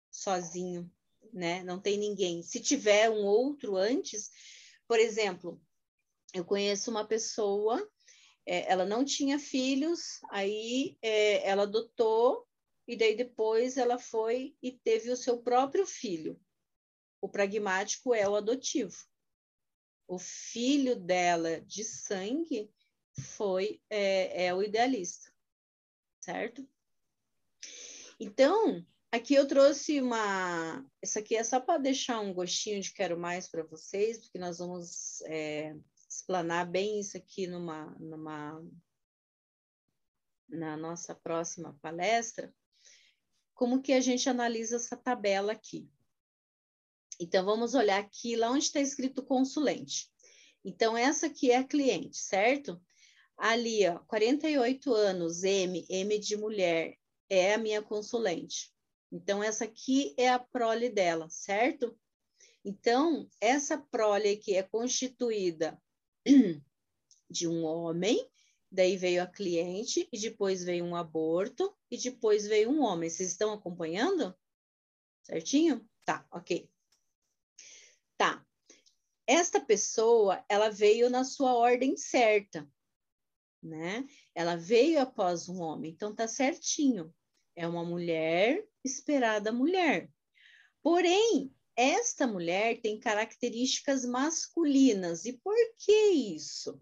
sozinho, né? Não tem ninguém. Se tiver um outro antes, por exemplo, eu conheço uma pessoa é, ela não tinha filhos, aí é, ela adotou, e daí depois ela foi e teve o seu próprio filho. O pragmático é o adotivo. O filho dela de sangue foi é, é o idealista, certo? Então, aqui eu trouxe uma. Isso aqui é só para deixar um gostinho de quero mais para vocês, porque nós vamos é, explanar bem isso aqui numa, numa na nossa próxima palestra, como que a gente analisa essa tabela aqui. Então, vamos olhar aqui, lá onde está escrito consulente. Então, essa aqui é a cliente, certo? Ali, ó, 48 anos, M, M de mulher, é a minha consulente. Então, essa aqui é a prole dela, certo? Então, essa prole aqui é constituída de um homem, daí veio a cliente, e depois veio um aborto, e depois veio um homem. Vocês estão acompanhando? Certinho? Tá, ok. Tá. Esta pessoa, ela veio na sua ordem certa, né? Ela veio após um homem, então tá certinho. É uma mulher esperada mulher. Porém, esta mulher tem características masculinas. E por que isso?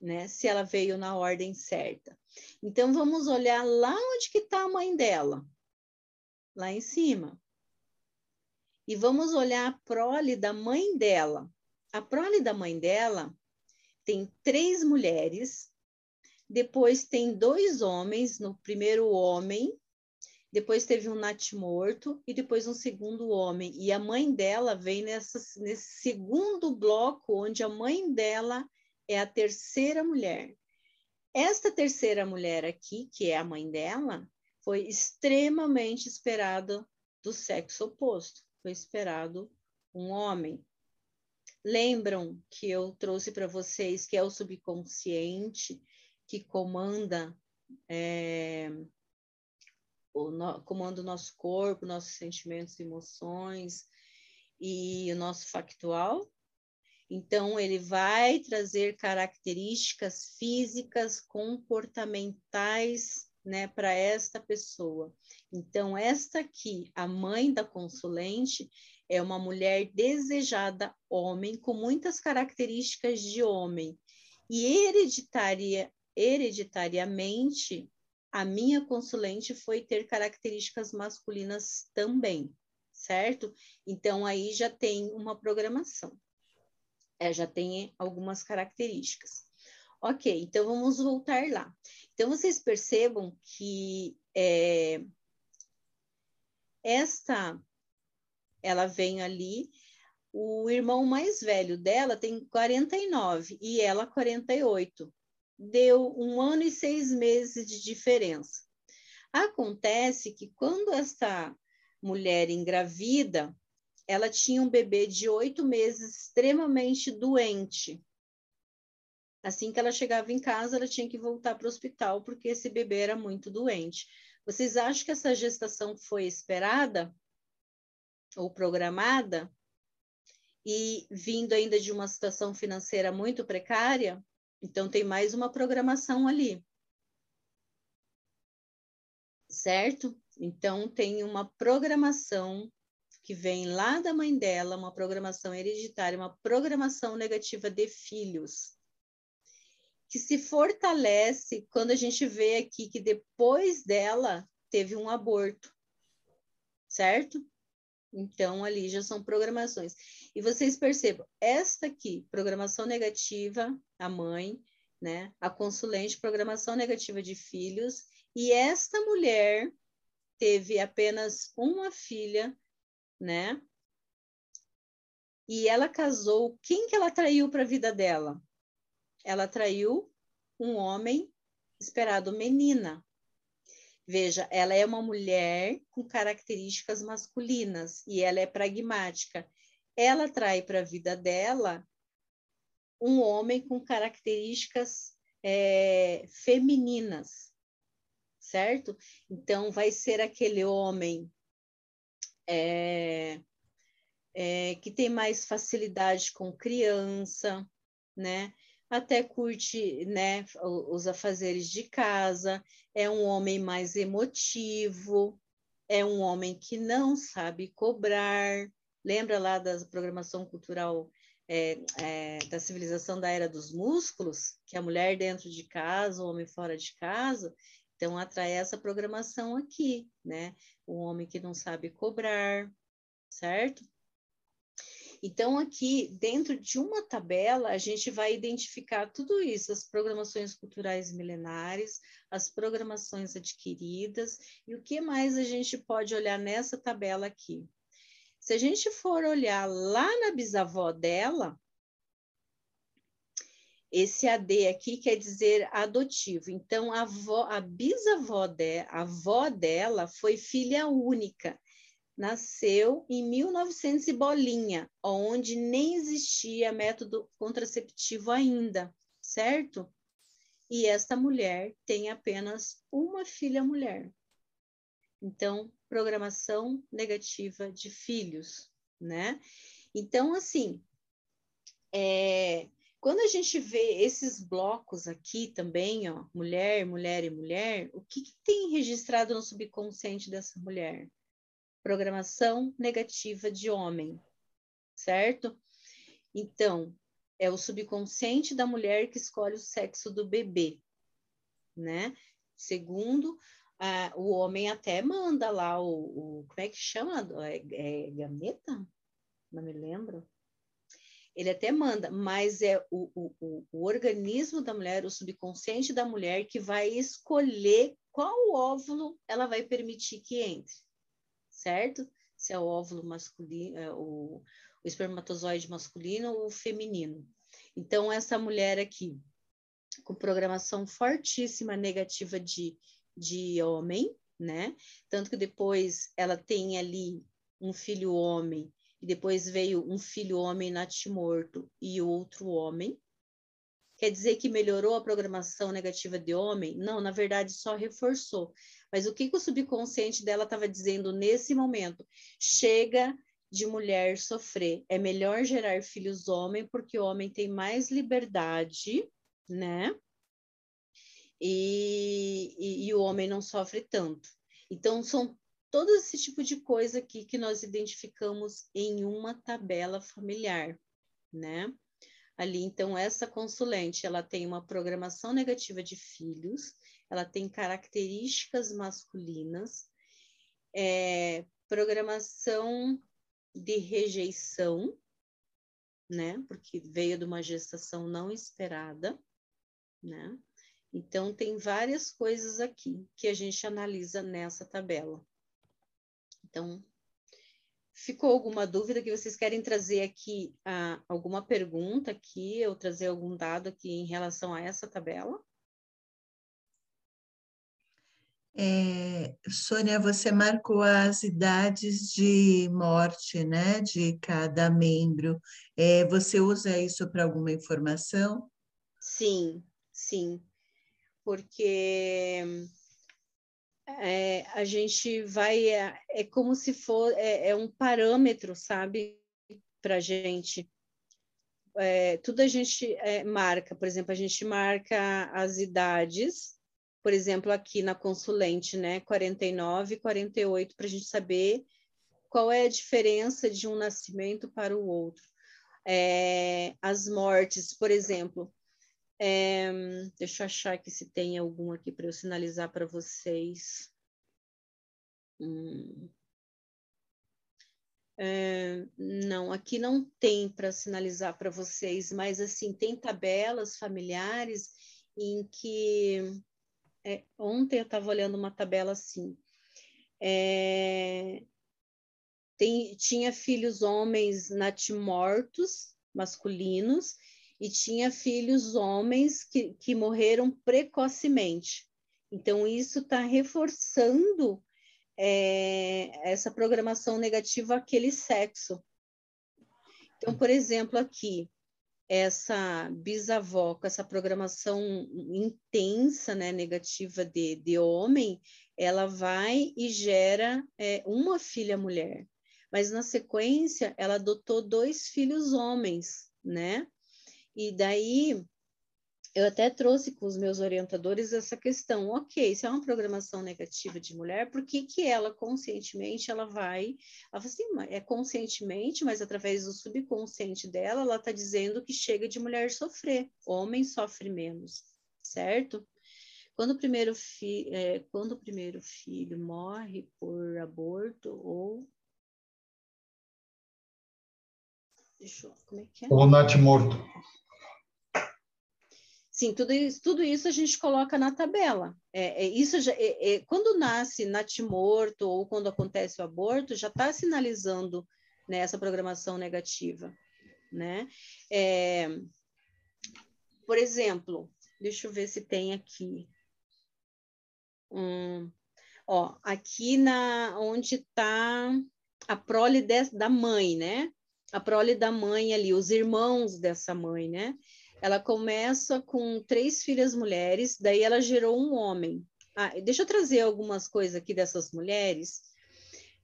Né? Se ela veio na ordem certa. Então, vamos olhar lá onde que está a mãe dela. Lá em cima. E vamos olhar a prole da mãe dela. A prole da mãe dela tem três mulheres, depois tem dois homens, no primeiro homem depois teve um natimorto e depois um segundo homem. E a mãe dela vem nessa, nesse segundo bloco, onde a mãe dela é a terceira mulher. Esta terceira mulher aqui, que é a mãe dela, foi extremamente esperada do sexo oposto. Foi esperado um homem. Lembram que eu trouxe para vocês que é o subconsciente que comanda é, o no, comanda o nosso corpo, nossos sentimentos e emoções e o nosso factual. Então, ele vai trazer características físicas, comportamentais, né, para esta pessoa. Então, esta aqui, a mãe da consulente, é uma mulher desejada homem, com muitas características de homem. E hereditaria, hereditariamente, a minha consulente foi ter características masculinas também, certo? Então, aí já tem uma programação. É, já tem algumas características. Ok, então vamos voltar lá. Então, vocês percebam que é, esta, ela vem ali, o irmão mais velho dela tem 49 e ela 48 deu um ano e seis meses de diferença. Acontece que quando essa mulher engravida, ela tinha um bebê de oito meses extremamente doente. Assim que ela chegava em casa, ela tinha que voltar para o hospital porque esse bebê era muito doente. Vocês acham que essa gestação foi esperada ou programada? E vindo ainda de uma situação financeira muito precária? Então, tem mais uma programação ali. Certo? Então, tem uma programação que vem lá da mãe dela, uma programação hereditária, uma programação negativa de filhos. que se fortalece quando a gente vê aqui que depois dela teve um aborto, certo? Então, ali já são programações. E vocês percebam, esta aqui, programação negativa, a mãe, né? A consulente, programação negativa de filhos, e esta mulher teve apenas uma filha, né? E ela casou, quem que ela traiu para a vida dela? Ela traiu um homem esperado menina, Veja, ela é uma mulher com características masculinas e ela é pragmática. Ela trai para a vida dela um homem com características é, femininas, certo? Então, vai ser aquele homem é, é, que tem mais facilidade com criança, né? até curte né, os afazeres de casa, é um homem mais emotivo, é um homem que não sabe cobrar. Lembra lá da programação cultural é, é, da civilização da era dos músculos, que a mulher dentro de casa, o homem fora de casa? Então, atrai essa programação aqui, né? O homem que não sabe cobrar, certo? Então, aqui, dentro de uma tabela, a gente vai identificar tudo isso, as programações culturais milenares, as programações adquiridas, e o que mais a gente pode olhar nessa tabela aqui. Se a gente for olhar lá na bisavó dela, esse AD aqui quer dizer adotivo. Então, a, avó, a bisavó de, a avó dela foi filha única nasceu em 1900 e bolinha, onde nem existia método contraceptivo ainda, certo? E esta mulher tem apenas uma filha mulher. Então, programação negativa de filhos, né? Então, assim, é, quando a gente vê esses blocos aqui também, ó, mulher, mulher e mulher, o que, que tem registrado no subconsciente dessa mulher? programação negativa de homem, certo? Então, é o subconsciente da mulher que escolhe o sexo do bebê, né? Segundo, ah, o homem até manda lá o, o, como é que chama? É, é gameta? Não me lembro. Ele até manda, mas é o, o, o organismo da mulher, o subconsciente da mulher que vai escolher qual óvulo ela vai permitir que entre certo? Se é o óvulo masculino, é o, o espermatozoide masculino ou feminino. Então, essa mulher aqui, com programação fortíssima negativa de, de homem, né? Tanto que depois ela tem ali um filho homem, e depois veio um filho homem natimorto e outro homem. Quer dizer que melhorou a programação negativa de homem? Não, na verdade, só reforçou. Mas o que, que o subconsciente dela estava dizendo nesse momento? Chega de mulher sofrer. É melhor gerar filhos homem, porque o homem tem mais liberdade, né? E, e, e o homem não sofre tanto. Então, são todo esse tipo de coisa aqui que nós identificamos em uma tabela familiar, né? Ali, então, essa consulente, ela tem uma programação negativa de filhos, ela tem características masculinas, é, programação de rejeição, né? Porque veio de uma gestação não esperada, né? Então, tem várias coisas aqui que a gente analisa nessa tabela. Então, ficou alguma dúvida que vocês querem trazer aqui, ah, alguma pergunta aqui, ou trazer algum dado aqui em relação a essa tabela? É, Sônia, você marcou as idades de morte, né, de cada membro. É, você usa isso para alguma informação? Sim, sim, porque é, a gente vai, é, é como se for, é, é um parâmetro, sabe, para gente. É, tudo a gente é, marca, por exemplo, a gente marca as idades, por exemplo, aqui na consulente, né, 49 e 48, para a gente saber qual é a diferença de um nascimento para o outro. É, as mortes, por exemplo, É, deixa eu achar aqui se tem algum aqui para eu sinalizar para vocês. Hum. É, não, aqui não tem para sinalizar para vocês, mas assim tem tabelas familiares em que é, ontem eu estava olhando uma tabela assim. É, tem, tinha filhos homens natimortos, masculinos, e tinha filhos homens que, que morreram precocemente. Então, isso está reforçando é, essa programação negativa àquele sexo. Então, por exemplo, aqui, essa bisavó com essa programação intensa, né, negativa de, de homem, ela vai e gera é, uma filha mulher. Mas na sequência, ela adotou dois filhos homens, né? E daí eu até trouxe com os meus orientadores essa questão, ok, se é uma programação negativa de mulher, por que, que ela conscientemente ela vai, ela assim, é conscientemente, mas através do subconsciente dela, ela está dizendo que chega de mulher sofrer, homem sofre menos, certo? Quando o primeiro, fi, é, quando o primeiro filho morre por aborto ou Deixa eu, como é que é? Ou natimorto. Sim, tudo isso, tudo isso a gente coloca na tabela. É, é isso já, é, é, quando nasce natimorto ou quando acontece o aborto, já está sinalizando né, essa programação negativa. Né? É, por exemplo, deixa eu ver se tem aqui. Hum, ó, aqui na onde está a prole de, da mãe, né? A prole da mãe ali, os irmãos dessa mãe, né? Ela começa com três filhas mulheres, daí ela gerou um homem. Ah, deixa eu trazer algumas coisas aqui dessas mulheres.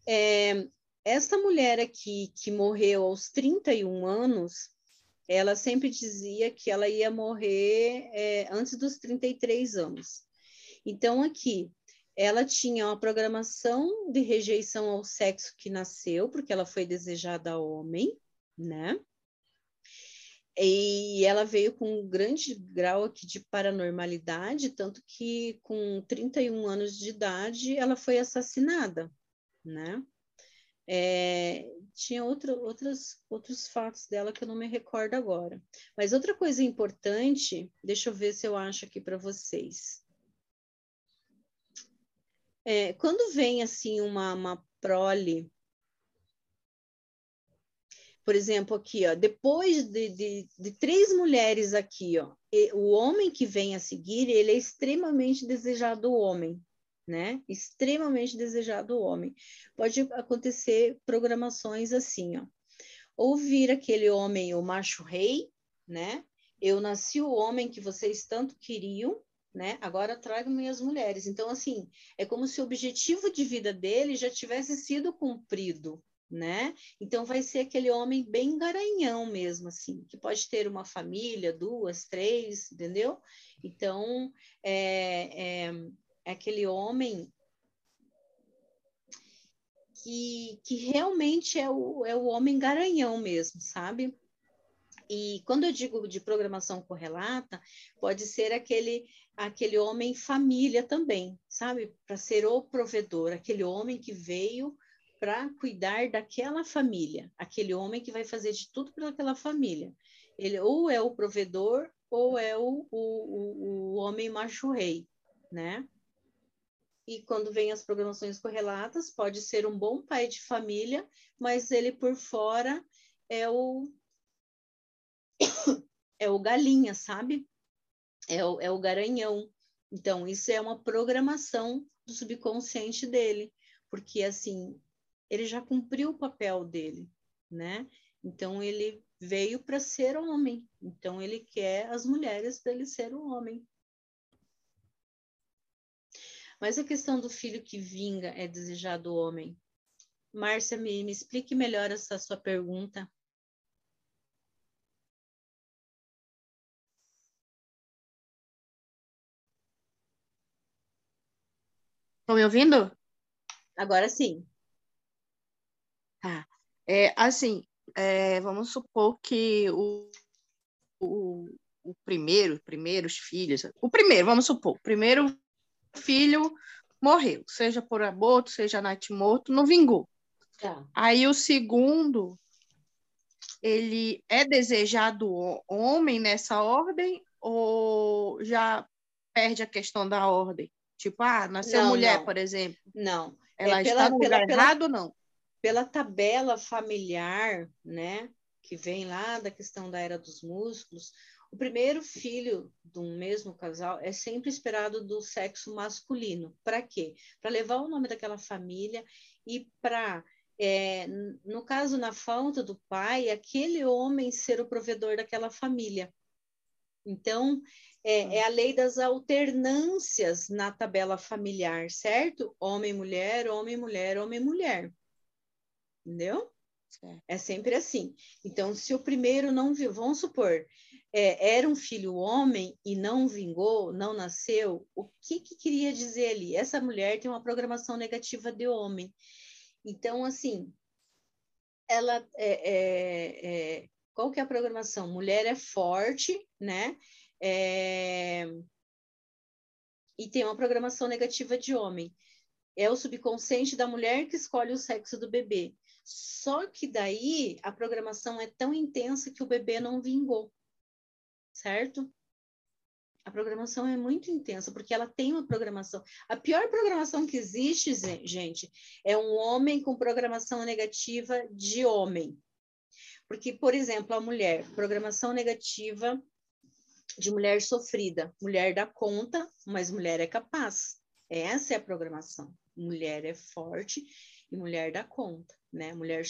É, essa mulher aqui, que morreu aos 31 anos, ela sempre dizia que ela ia morrer é, antes dos 33 anos. Então, aqui, ela tinha uma programação de rejeição ao sexo que nasceu, porque ela foi desejada homem, né? E ela veio com um grande grau aqui de paranormalidade, tanto que com 31 anos de idade ela foi assassinada, né? É, tinha outro, outros, outros fatos dela que eu não me recordo agora. Mas outra coisa importante, deixa eu ver se eu acho aqui para vocês. É, quando vem assim uma, uma prole por exemplo, aqui, ó, depois de, de, de, três mulheres aqui, ó, o homem que vem a seguir, ele é extremamente desejado o homem, né? Extremamente desejado o homem. Pode acontecer programações assim, ó. Ouvir aquele homem, o macho rei, né? Eu nasci o homem que vocês tanto queriam, né? Agora trago minhas mulheres. Então, assim, é como se o objetivo de vida dele já tivesse sido cumprido, né? Então vai ser aquele homem bem garanhão mesmo, assim, que pode ter uma família, duas, três, entendeu? Então é, é, é aquele homem que, que realmente é o, é o homem garanhão mesmo, sabe? E quando eu digo de programação correlata, pode ser aquele aquele homem família também, sabe? Para ser o provedor, aquele homem que veio para cuidar daquela família, aquele homem que vai fazer de tudo pelaquela família. Ele ou é o provedor ou é o, o, o, homem macho rei, né? E quando vem as programações correlatas, pode ser um bom pai de família, mas ele por fora é o é o galinha, sabe? É o, é o garanhão. Então, isso é uma programação do subconsciente dele, porque assim, ele já cumpriu o papel dele, né? Então ele veio para ser homem. Então ele quer as mulheres para ele ser um homem. Mas a questão do filho que vinga é desejado homem. Márcia, me, me explique melhor essa sua pergunta. Estão me ouvindo? Agora sim. Tá. É, assim, é, vamos supor que o, o, o primeiro, primeiros filhos, o primeiro, vamos supor, o primeiro filho morreu, seja por aborto, seja morto, não vingou. Tá. Aí o segundo, ele é desejado homem nessa ordem ou já perde a questão da ordem? Tipo, ah, nasceu Não, mulher, não. por exemplo. Não. Ela É está no lugar errado ou não? Pela tabela familiar, né, que vem lá da questão da era dos músculos, o primeiro filho de um mesmo casal é sempre esperado do sexo masculino. Para quê? Para levar o nome daquela família e para, é, no caso, na falta do pai, aquele homem ser o provedor daquela família. Então, é, é a lei das alternâncias na tabela familiar, certo? Homem-mulher, homem-mulher, homem-mulher. Entendeu? É sempre assim. Então, se o primeiro não viu, vamos supor, é, era um filho homem e não vingou, não nasceu, o que, que queria dizer ali? Essa mulher tem uma programação negativa de homem. Então, assim, ela é, é, é, qual que é a programação? Mulher é forte, né? É, e tem uma programação negativa de homem. É o subconsciente da mulher que escolhe o sexo do bebê. Só que daí a programação é tão intensa que o bebê não vingou, certo? A programação é muito intensa, porque ela tem uma programação. A pior programação que existe, gente, é um homem com programação negativa de homem. Porque, por exemplo, a mulher, programação negativa de mulher sofrida. Mulher dá conta, mas mulher é capaz. Essa é a programação. Mulher é forte e mulher dá conta, né? Mulher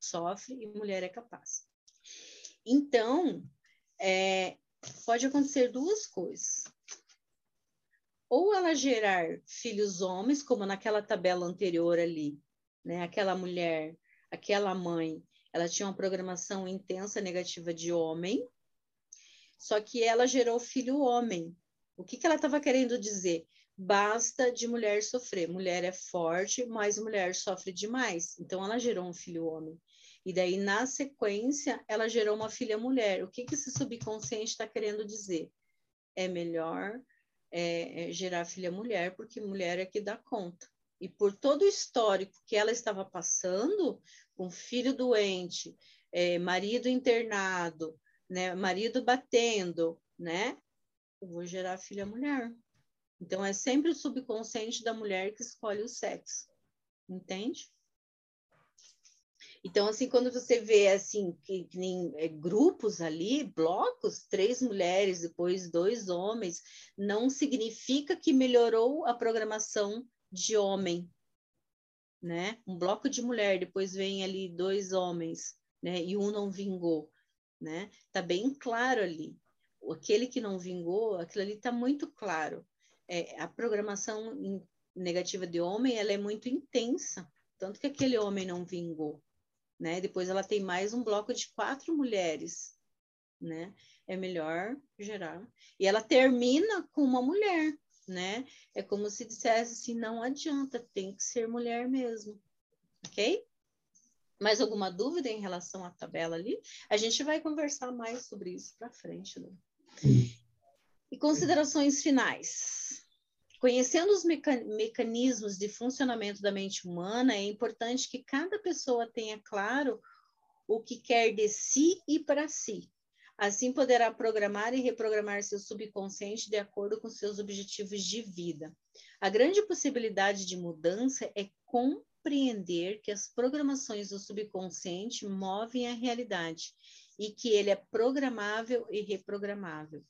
sofre e mulher é capaz. Então, é, pode acontecer duas coisas. Ou ela gerar filhos homens, como naquela tabela anterior ali, né? Aquela mulher, aquela mãe, ela tinha uma programação intensa negativa de homem, só que ela gerou filho homem. O que, que ela estava querendo dizer? Basta de mulher sofrer. Mulher é forte, mas mulher sofre demais. Então, ela gerou um filho homem. E daí, na sequência, ela gerou uma filha mulher. O que, que esse subconsciente está querendo dizer? É melhor é, é, gerar filha mulher, porque mulher é que dá conta. E por todo o histórico que ela estava passando, com filho doente, é, marido internado, né, marido batendo, né? Eu vou gerar filha mulher. Então é sempre o subconsciente da mulher que escolhe o sexo. Entende? Então, assim, quando você vê assim, que, que nem é, grupos ali, blocos, três mulheres, depois dois homens, não significa que melhorou a programação de homem, né? Um bloco de mulher, depois vem ali dois homens, né? E um não vingou, né? Tá bem claro ali. Aquele que não vingou, aquilo ali tá muito claro. É, a programação negativa de homem, ela é muito intensa, tanto que aquele homem não vingou, né? Depois ela tem mais um bloco de quatro mulheres, né? É melhor gerar. E ela termina com uma mulher, né? É como se dissesse assim, não adianta, tem que ser mulher mesmo, ok? Mais alguma dúvida em relação à tabela ali? A gente vai conversar mais sobre isso para frente, né? E considerações finais. Conhecendo os meca- mecanismos de funcionamento da mente humana, é importante que cada pessoa tenha claro o que quer de si e para si. Assim poderá programar e reprogramar seu subconsciente de acordo com seus objetivos de vida. A grande possibilidade de mudança é compreender que as programações do subconsciente movem a realidade e que ele é programável e reprogramável.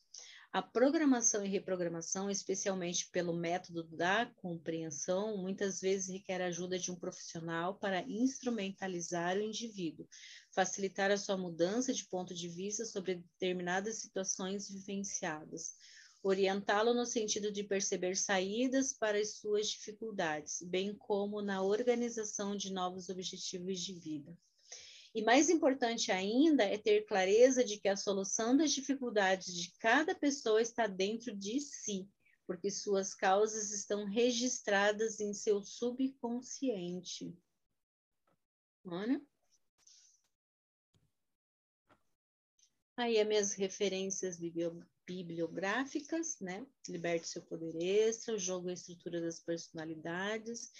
A programação e reprogramação, especialmente pelo método da compreensão, muitas vezes requer a ajuda de um profissional para instrumentalizar o indivíduo, facilitar a sua mudança de ponto de vista sobre determinadas situações vivenciadas, orientá-lo no sentido de perceber saídas para as suas dificuldades, bem como na organização de novos objetivos de vida. E mais importante ainda é ter clareza de que a solução das dificuldades de cada pessoa está dentro de si, porque suas causas estão registradas em seu subconsciente. Olha. Aí as minhas referências bibliográficas, né? Liberte seu poder extra, o jogo e a estrutura das personalidades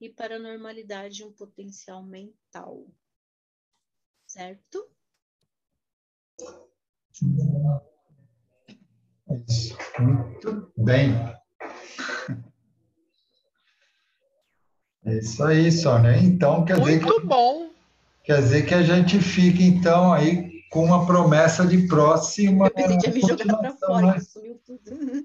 e paranormalidade um potencial mental. Certo? Muito bem. É isso aí, Sônia. Então, quer Muito dizer que, bom. Quer dizer que a gente fica, então, aí com uma promessa de próxima. Eu pensei que ia me jogar para fora, né? sumiu tudo.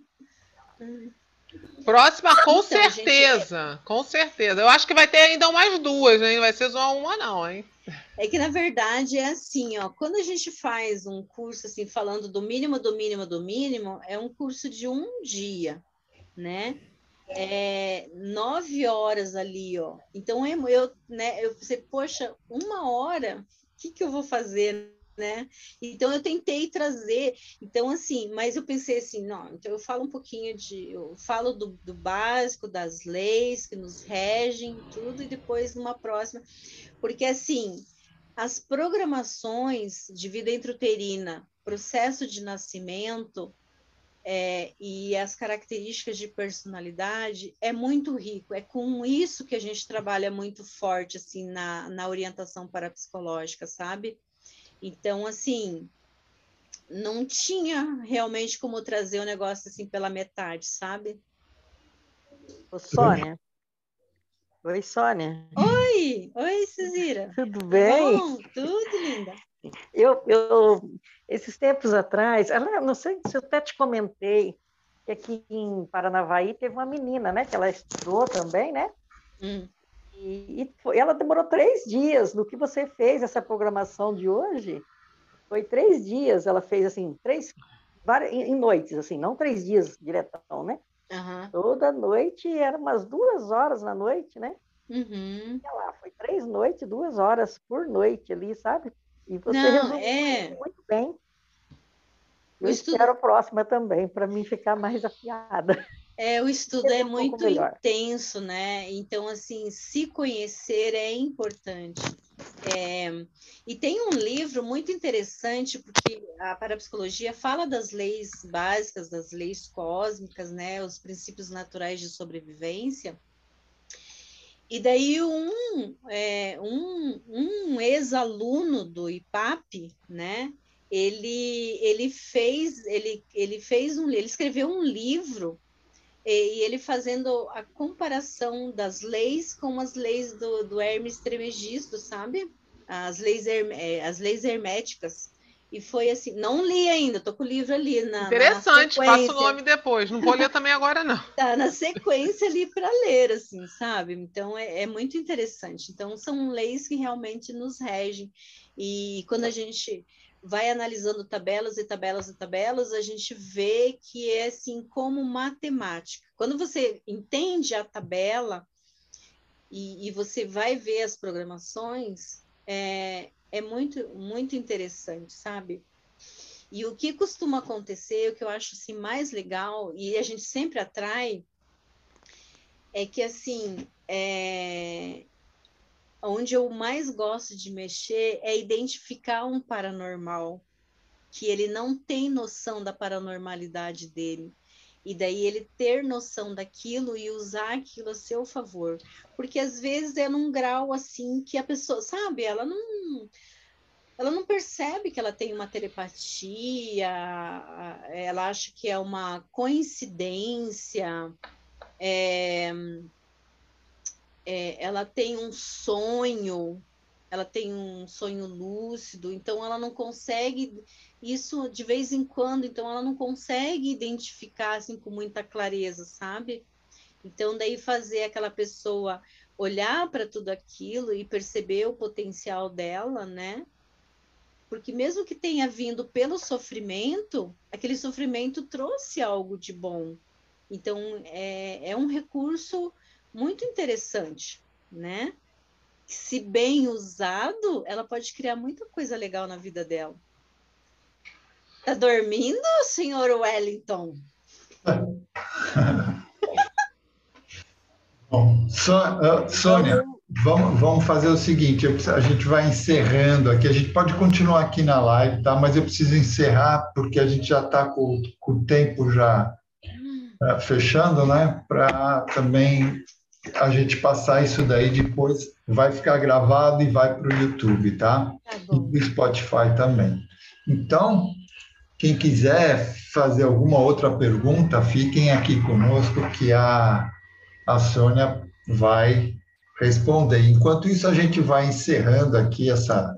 Próxima, com Então, certeza. gente, Com certeza. Eu acho que vai ter ainda mais duas, né? Não vai ser só uma, não, hein? É que, na verdade, é assim, ó, quando a gente faz um curso, assim, falando do mínimo, do mínimo, do mínimo, é um curso de um dia, né? É nove horas ali, ó. Então, eu, né, eu pensei, poxa, uma hora, o que, que eu vou fazer, né? Então, eu tentei trazer, então, assim, mas eu pensei assim, não, então eu falo um pouquinho de, eu falo do, do básico, das leis que nos regem, tudo, e depois, numa próxima, porque, assim, as programações de vida intrauterina, processo de nascimento é, e as características de personalidade é muito rico. É com isso que a gente trabalha muito forte assim na, na orientação parapsicológica, sabe? Então, assim, não tinha realmente como trazer o negócio assim pela metade, sabe? Ô, Sônia. Oi, Sônia. Oi, oi, Cezira. Tudo bem? Bom, tudo linda. Eu, eu, esses tempos atrás, não sei se eu até te comentei, que aqui em Paranavaí teve uma menina, né? Que ela estudou também, né? Hum. E, e foi, ela demorou três dias no que você fez essa programação de hoje. Foi três dias, ela fez assim, três, várias, em, em noites, assim, não três dias diretão, né? Aham. Toda noite, era umas duas horas na noite, né? Uhum. Sei lá, foi três noites, duas horas por noite ali, sabe? E você Não, é. muito bem. O Eu estudo- espero a próxima também, para mim ficar mais afiada. É, o estudo é um muito intenso, né? Então, assim, se conhecer é importante. É, e tem um livro muito interessante, porque a parapsicologia fala das leis básicas, das leis cósmicas, né? Os princípios naturais de sobrevivência. E daí um, é, um, um ex-aluno do IPAP, né? Ele, ele fez ele, ele fez um ele escreveu um livro e, ele fazendo a comparação das leis com as leis do, do Hermes Trismegisto, sabe? As leis, eh, as leis herméticas. E foi assim, não li ainda, tô com o livro ali na, na Interessante, passa o nome depois. Não vou ler também agora, não. tá na sequência ali para ler, assim, sabe? Então é, é muito interessante. Então são leis que realmente nos regem. E quando a gente vai analisando tabelas e tabelas e tabelas, a gente vê que é assim como matemática. Quando você entende a tabela e, e você vai ver as programações, é, é muito, muito interessante, sabe? E o que costuma acontecer, o que eu acho assim, mais legal, e a gente sempre atrai, é que assim, é... onde eu mais gosto de mexer é identificar um paranormal, que ele não tem noção da paranormalidade dele. E daí ele ter noção daquilo e usar aquilo a seu favor. Porque às vezes é num grau assim que a pessoa, sabe, ela não ela não percebe que ela tem uma telepatia, ela acha que é uma coincidência, é, é, ela tem um sonho, ela tem um sonho lúcido, então ela não consegue isso de vez em quando, então ela não consegue identificar assim com muita clareza, sabe? Então daí fazer aquela pessoa olhar para tudo aquilo e perceber o potencial dela, né? Porque mesmo que tenha vindo pelo sofrimento, aquele sofrimento trouxe algo de bom. Então, é, é um recurso muito interessante, né? Se bem usado, ela pode criar muita coisa legal na vida dela. Tá dormindo, senhor Wellington? Bom, ah, Sônia, Vamos, vamos, vamos fazer o seguinte: eu, a gente vai encerrando aqui. A gente pode continuar aqui na live, tá? Mas eu preciso encerrar porque a gente já está com, com, o tempo já uh, fechando, né? Para também a gente passar isso daí depois vai ficar gravado e vai para o YouTube, tá? tá e para o Spotify também. Então, quem quiser fazer alguma outra pergunta, fiquem aqui conosco que a, a Sônia vai responder. Enquanto isso, a gente vai encerrando aqui essa,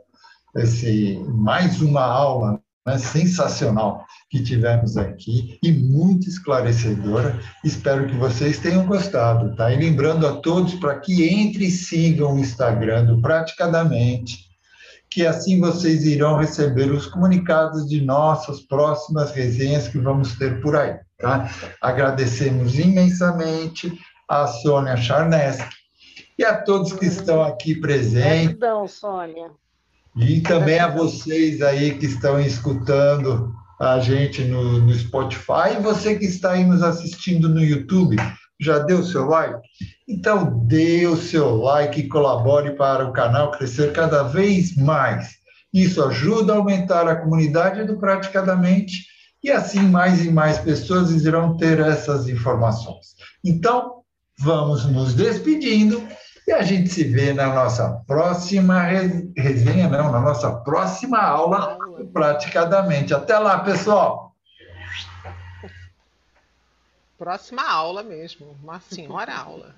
esse, mais uma aula né, sensacional que tivemos aqui e muito esclarecedora. Espero que vocês tenham gostado, tá? E lembrando a todos para que entre e sigam o Instagram do Praticadamente, que assim vocês irão receber os comunicados de nossas próximas resenhas que vamos ter por aí, tá? Agradecemos imensamente a Sônia Charneski e a todos que estão aqui presentes. Gratidão, Sônia. E também a vocês aí que estão escutando a gente no, no Spotify e você que está aí nos assistindo no YouTube. Já deu o seu like? Então, dê o seu like e colabore para o canal crescer cada vez mais. Isso ajuda a aumentar a comunidade do Praticadamente e assim mais e mais pessoas irão ter essas informações. Então, vamos nos despedindo e a gente se vê na nossa próxima resenha, não, na nossa próxima aula, praticadamente. Até lá, pessoal! Próxima aula mesmo, uma senhora aula.